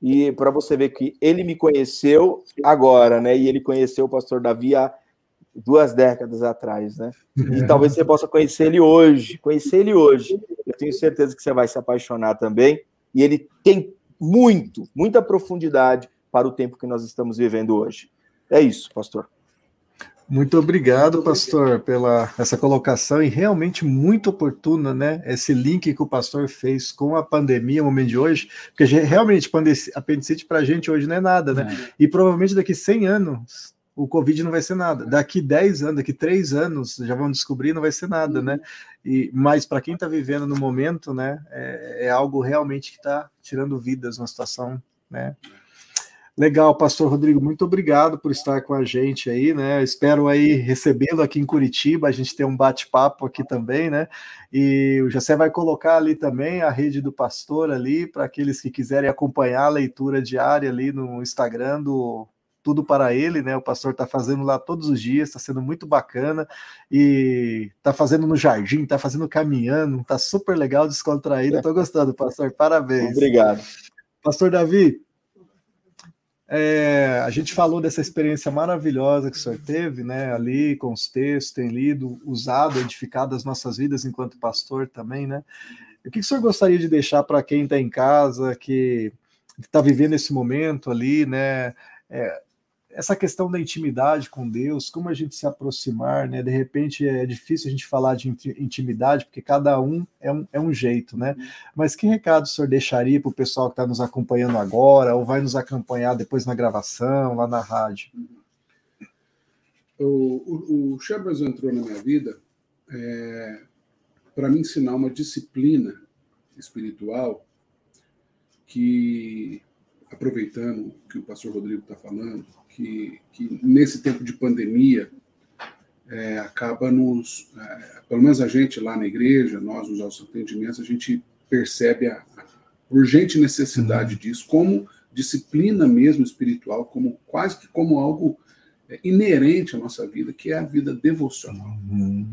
e para você ver que ele me conheceu agora, né? E ele conheceu o pastor Davi há duas décadas atrás, né? E <laughs> talvez você possa conhecer ele hoje, conhecer ele hoje. Eu tenho certeza que você vai se apaixonar também. E ele tem muito, muita profundidade para o tempo que nós estamos vivendo hoje. É isso, pastor. Muito obrigado, pastor, pela essa colocação e realmente muito oportuna, né? Esse link que o pastor fez com a pandemia, o momento de hoje, porque realmente apendicite para a gente hoje não é nada, né? É. E provavelmente daqui 100 anos o Covid não vai ser nada. Daqui 10 anos, daqui 3 anos, já vão descobrir, não vai ser nada, né? E, mas para quem está vivendo no momento, né, é, é algo realmente que está tirando vidas, uma situação, né? Legal, Pastor Rodrigo, muito obrigado por estar com a gente aí, né? Espero aí recebê-lo aqui em Curitiba, a gente tem um bate-papo aqui também, né? E o José vai colocar ali também a rede do pastor ali, para aqueles que quiserem acompanhar a leitura diária ali no Instagram do Tudo para Ele, né? O pastor está fazendo lá todos os dias, está sendo muito bacana e está fazendo no jardim, está fazendo caminhando, está super legal, descontraído. Estou gostando, pastor, parabéns. Obrigado. Pastor Davi, É, a gente falou dessa experiência maravilhosa que o senhor teve, né? Ali com os textos, tem lido, usado, edificado as nossas vidas enquanto pastor também, né? O que o senhor gostaria de deixar para quem está em casa, que está vivendo esse momento ali, né? É, essa questão da intimidade com Deus, como a gente se aproximar, né? De repente é difícil a gente falar de intimidade, porque cada um é um, é um jeito, né? Mas que recado o senhor deixaria para o pessoal que está nos acompanhando agora, ou vai nos acompanhar depois na gravação, lá na rádio? O, o, o Chambers entrou na minha vida é, para me ensinar uma disciplina espiritual que, aproveitando que o pastor Rodrigo está falando, que, que nesse tempo de pandemia é, acaba nos, é, pelo menos a gente lá na igreja, nós nos nossos atendimentos, a gente percebe a, a urgente necessidade uhum. disso como disciplina mesmo espiritual, como quase que como algo é, inerente à nossa vida, que é a vida devocional. Uhum.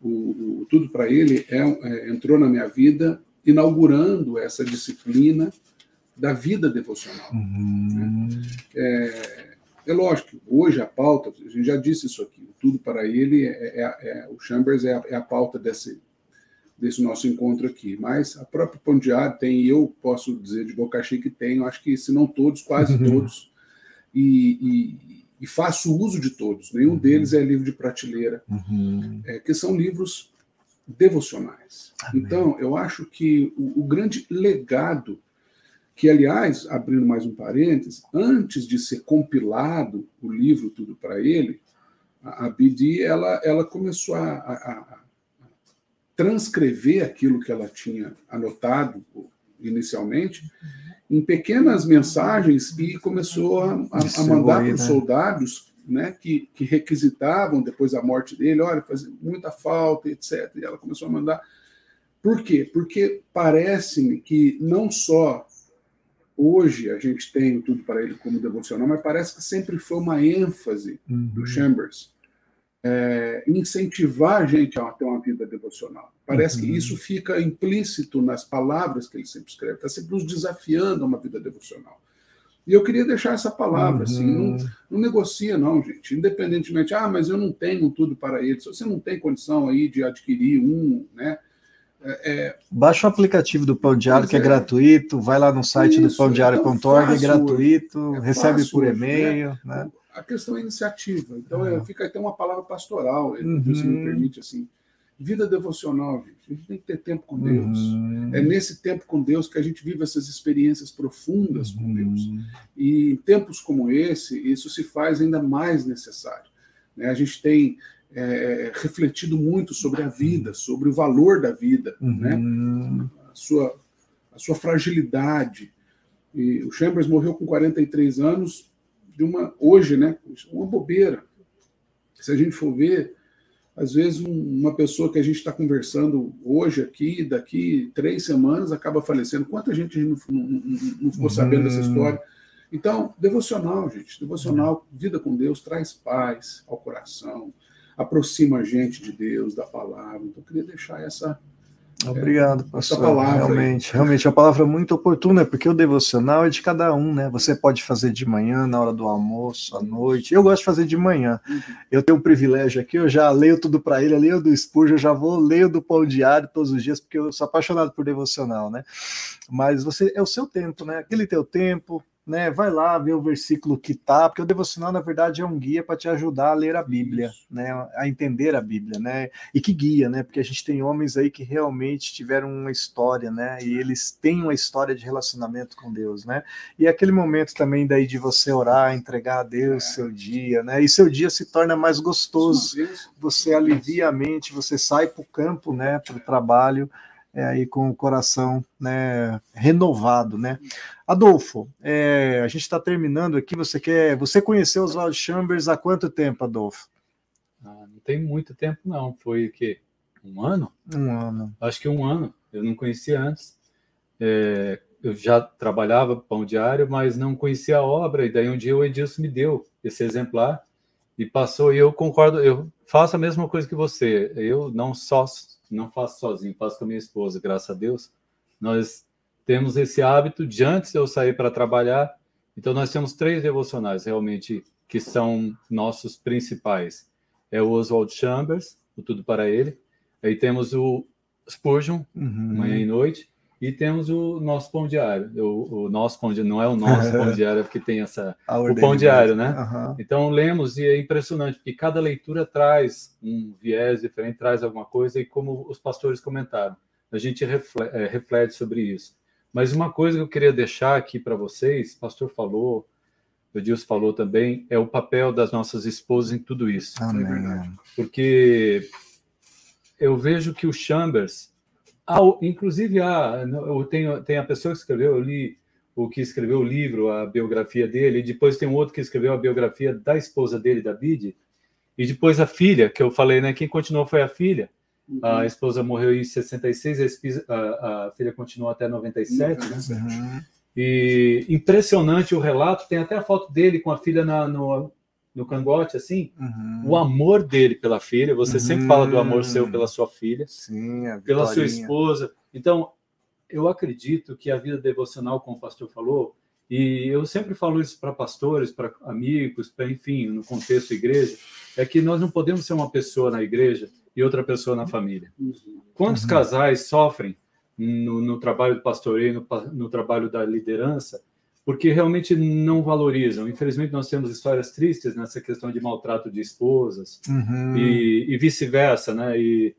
O, o, tudo para ele é, é, entrou na minha vida inaugurando essa disciplina da vida devocional. Uhum. Né? É, é lógico, hoje a pauta, a gente já disse isso aqui, tudo para ele, é, é, é o Chambers é a, é a, pauta desse, desse nosso encontro aqui. Mas a própria Pão tem, e eu posso dizer de boca cheia que tem, acho que se não todos, quase uhum. todos, e, e, e, faço uso de todos. Nenhum uhum. deles é livro de prateleira, uhum. é, que são livros devocionais. Amém. Então, eu acho que o, o grande legado que, aliás, abrindo mais um parênteses, antes de ser compilado o livro Tudo para Ele, a, a BD ela, ela começou a, a, a, transcrever aquilo que ela tinha anotado inicialmente em pequenas mensagens e começou a, a mandar para os né? soldados né, que, que requisitavam depois da morte dele, olha, faz muita falta, etc. E ela começou a mandar. Por quê? Porque parece-me que não só Hoje a gente tem tudo para ele como devocional, mas parece que sempre foi uma ênfase uhum. do Chambers é, incentivar a gente a ter uma vida devocional. Parece uhum. que isso fica implícito nas palavras que ele sempre escreve, está sempre nos desafiando a uma vida devocional. E eu queria deixar essa palavra, uhum. assim, não, não, negocia não, gente, independentemente, ah, mas eu não tenho tudo para ele, se você não tem condição aí de adquirir um, né, é, Baixa o aplicativo do Pão Diário, que é, é, gratuito, vai lá no site Isso, do pãodiário.org, é, é gratuito, é recebe fácil, por e-mail. Né? Né? A questão é iniciativa. Então, é. fica até uma palavra pastoral, uhum. se me permite assim. Vida devocional, gente. A gente tem que ter tempo com Deus. Uhum. É nesse tempo com Deus que a gente vive essas experiências profundas com uhum. Deus. E em tempos como esse, isso se faz ainda mais necessário. Né? A gente tem é, refletido muito sobre a vida, sobre o valor da vida, uhum. né? a, sua, a sua fragilidade. E o Chambers morreu com 43 anos de uma hoje, né? Uma bobeira. Se a gente for ver, às vezes um, uma pessoa que a gente está conversando hoje aqui, daqui três semanas, acaba falecendo. Quanta gente não, não, não ficou sabendo dessa uhum. história? Então, devocional, gente, devocional, vida com Deus traz paz ao coração, aproxima a gente de Deus, da palavra. Então, eu queria deixar essa. Obrigado, é, pastor. Essa palavra realmente, aí. realmente, é uma palavra muito oportuna, porque o devocional é de cada um, né? Você pode fazer de manhã, na hora do almoço, à noite. Eu gosto de fazer de manhã. Uhum. Eu tenho um privilégio aqui, eu já leio tudo para ele, eu leio do Spurgeon, eu já vou, leio do Pão Diário todos os dias, porque eu sou apaixonado por devocional, né? Mas você é o seu tempo, né? Aquele teu tempo, né, vai lá ver o versículo que tá, porque o devocional na verdade é um guia para te ajudar a ler a Bíblia, né, a entender a Bíblia, né, e que guia, né, porque a gente tem homens aí que realmente tiveram uma história, né, e eles têm uma história de relacionamento com Deus, né, e aquele momento também daí de você orar, entregar a Deus seu dia, né, e seu dia se torna mais gostoso, você alivia a mente, você sai para o campo, né, para o trabalho, é, aí com o coração né, renovado, né? Adolfo, é, a gente está terminando aqui. Você quer? Você conheceu os Wild Chambers há quanto tempo, Adolfo? Ah, não tem muito tempo, não. Foi o quê? Um ano? Um ano. Acho que um ano. Eu não conhecia antes. É, eu já trabalhava pão diário, mas não conhecia a obra. E daí um dia o Edilson me deu esse exemplar e passou. E eu concordo. Eu faço a mesma coisa que você. Eu não só não faço sozinho, faço com a minha esposa, graças a Deus. Nós temos esse hábito de antes eu sair para trabalhar, Então, nós temos três devocionais realmente que são nossos principais. É o Oswald Chambers, o Tudo para Ele. Aí temos o Spurgeon, uhum. Manhã e Noite. E temos o nosso pão diário. O, o nosso pão diário, não é o nosso pão <laughs> diário, é porque tem essa. o pão diário, né? Uhum. Então lemos e é impressionante, porque cada leitura traz um viés diferente, traz alguma coisa, e como os pastores comentaram, a gente reflete, é, reflete sobre isso. Mas uma coisa que eu queria deixar aqui para vocês, o pastor falou, o Edilson falou também, é o papel das nossas esposas em tudo isso. Amém. É porque eu vejo que o Chambers, inclusive há, eu tenho, tem a pessoa que escreveu, eu li o que escreveu o livro, a biografia dele, e depois tem um outro que escreveu a biografia da esposa dele, da Bide, e depois a filha, que eu falei, né? Quem continuou foi a filha. Uhum. A esposa morreu em 66, a, a, a filha continuou até 97, uhum. né? E impressionante o relato, tem até a foto dele com a filha na, no, no cangote, assim. Uhum. O amor dele pela filha, você sempre fala do amor seu pela sua filha, Sim, pela sua esposa. Então, eu acredito que a vida devocional, como o pastor falou, e eu sempre falo isso para pastores, para amigos, para enfim, no contexto igreja, é que nós não podemos ser uma pessoa na igreja e outra pessoa na família. Quantos uhum. casais sofrem no, no, trabalho do pastoreio, no, no trabalho da liderança, porque realmente não valorizam. Infelizmente, nós temos histórias tristes nessa questão de maltrato de esposas uhum. e, e vice-versa, né? E,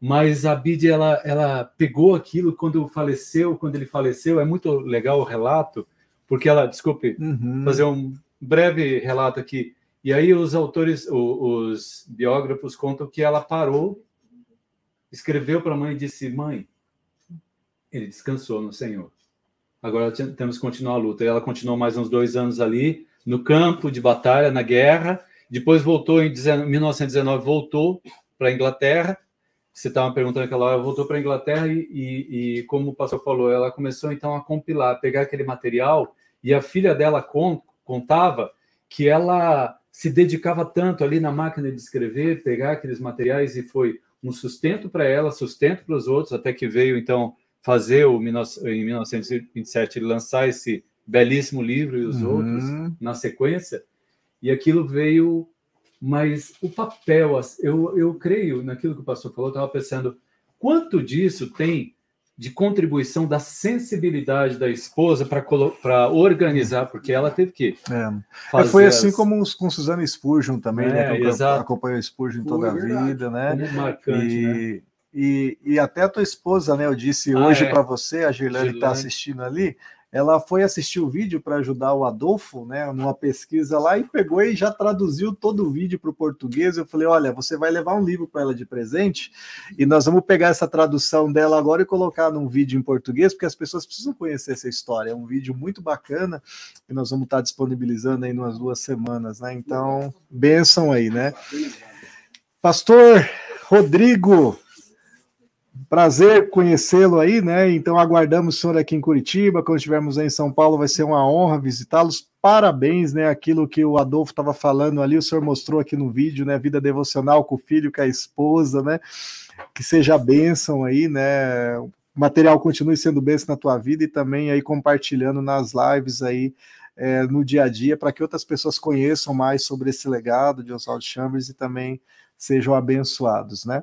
mas a Bid ela, ela pegou aquilo quando faleceu, quando ele faleceu. É muito legal o relato, porque ela, desculpe, uhum. fazer um breve relato aqui. E aí os autores, os, os biógrafos contam que ela parou, escreveu para a mãe e disse: Mãe, ele descansou no Senhor. Agora temos que continuar a luta. E ela continuou mais uns dois anos ali, no campo de batalha, na guerra. Depois voltou em 1919, voltou para a Inglaterra. Você estava perguntando aquela hora, voltou para a Inglaterra e, e, e, como o pastor falou, ela começou então a compilar, pegar aquele material. E a filha dela contava que ela se dedicava tanto ali na máquina de escrever, pegar aqueles materiais e foi um sustento para ela, sustento para os outros, até que veio então fazer o, em 1927 lançar esse belíssimo livro e os uhum. outros na sequência, e aquilo veio, mas o papel, eu, eu creio naquilo que o pastor falou, estava pensando, quanto disso tem de contribuição da sensibilidade da esposa para organizar, porque ela teve que é. é foi assim as... como com Suzana Spurgeon também, né, é, né? Que acompanhou Spurgeon toda a vida, né? Como marcante, e, né? E, e até a tua esposa, né? Eu disse ah, hoje é. para você, a Girlane está assistindo ali, ela foi assistir o vídeo para ajudar o Adolfo, né, numa pesquisa lá, e pegou e já traduziu todo o vídeo para o português. Eu falei: olha, você vai levar um livro para ela de presente, e nós vamos pegar essa tradução dela agora e colocar num vídeo em português, porque as pessoas precisam conhecer essa história. É um vídeo muito bacana que nós vamos estar disponibilizando aí umas duas semanas, né? Então, benção aí, né? Pastor Rodrigo, Prazer conhecê-lo aí, né? Então aguardamos o senhor aqui em Curitiba. Quando estivermos aí em São Paulo, vai ser uma honra visitá-los. Parabéns, né? Aquilo que o Adolfo estava falando ali, o senhor mostrou aqui no vídeo, né? Vida devocional com o filho, com a esposa, né? Que seja bênção aí, né? O material continue sendo bênção na tua vida e também aí compartilhando nas lives aí é, no dia a dia para que outras pessoas conheçam mais sobre esse legado de Oswald Chambers e também sejam abençoados, né?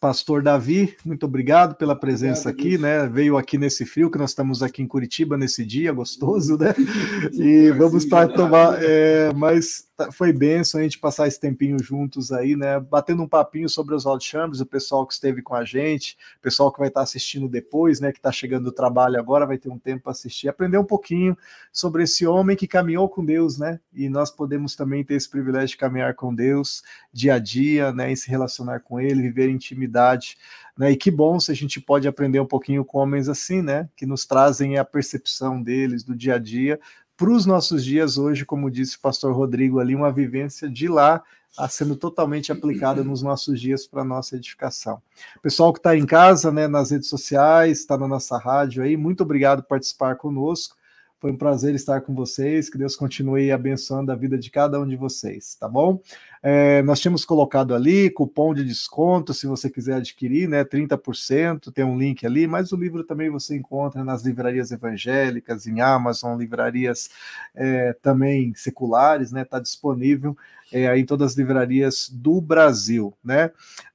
Pastor Davi, muito obrigado pela presença obrigado, aqui, né? Veio aqui nesse frio, que nós estamos aqui em Curitiba nesse dia gostoso, né? <laughs> E vamos para tomar. É, mas Tá, foi benção a gente passar esse tempinho juntos aí, né? Batendo um papinho sobre os Oswald Chambers, o pessoal que esteve com a gente, o pessoal que vai estar assistindo depois, né? Que está chegando do trabalho agora, vai ter um tempo para assistir, aprender um pouquinho sobre esse homem que caminhou com Deus, né? E nós podemos também ter esse privilégio de caminhar com Deus dia a dia, né? E se relacionar com Ele, viver intimidade. Né, e que bom se a gente pode aprender um pouquinho com homens assim, né? Que nos trazem a percepção deles do dia a dia, para os nossos dias hoje, como disse o pastor Rodrigo ali, uma vivência de lá sendo totalmente aplicada nos nossos dias para nossa edificação. Pessoal que está em casa, né, nas redes sociais, está na nossa rádio aí, muito obrigado por participar conosco. Foi um prazer estar com vocês. Que Deus continue abençoando a vida de cada um de vocês, tá bom? É, nós tínhamos colocado ali cupom de desconto, se você quiser adquirir, né? 30%, tem um link ali, mas o livro também você encontra nas livrarias evangélicas, em Amazon, livrarias é, também seculares, né? Está disponível é, em todas as livrarias do Brasil, né?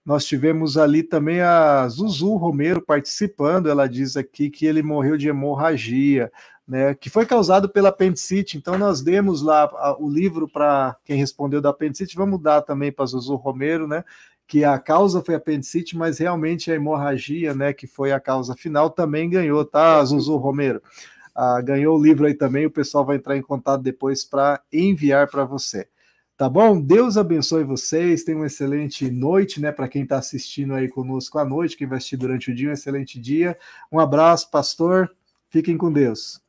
Nós tivemos ali também a Zuzu Romero participando, ela diz aqui que ele morreu de hemorragia né, que foi causado pela apendicite. Então, nós demos lá o livro para quem respondeu da apendicite, vamos dar também para Zuzu Romero, né, que a causa foi apendicite, mas realmente a hemorragia, né, que foi a causa final, também ganhou, tá, Zuzu Romero? Ah, ganhou o livro aí também, o pessoal vai entrar em contato depois para enviar para você. Tá bom? Deus abençoe vocês. Tenham uma excelente noite, né? Para quem está assistindo aí conosco à noite, quem vai assistir durante o dia, um excelente dia. Um abraço, pastor. Fiquem com Deus.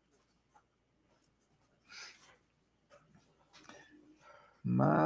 Mas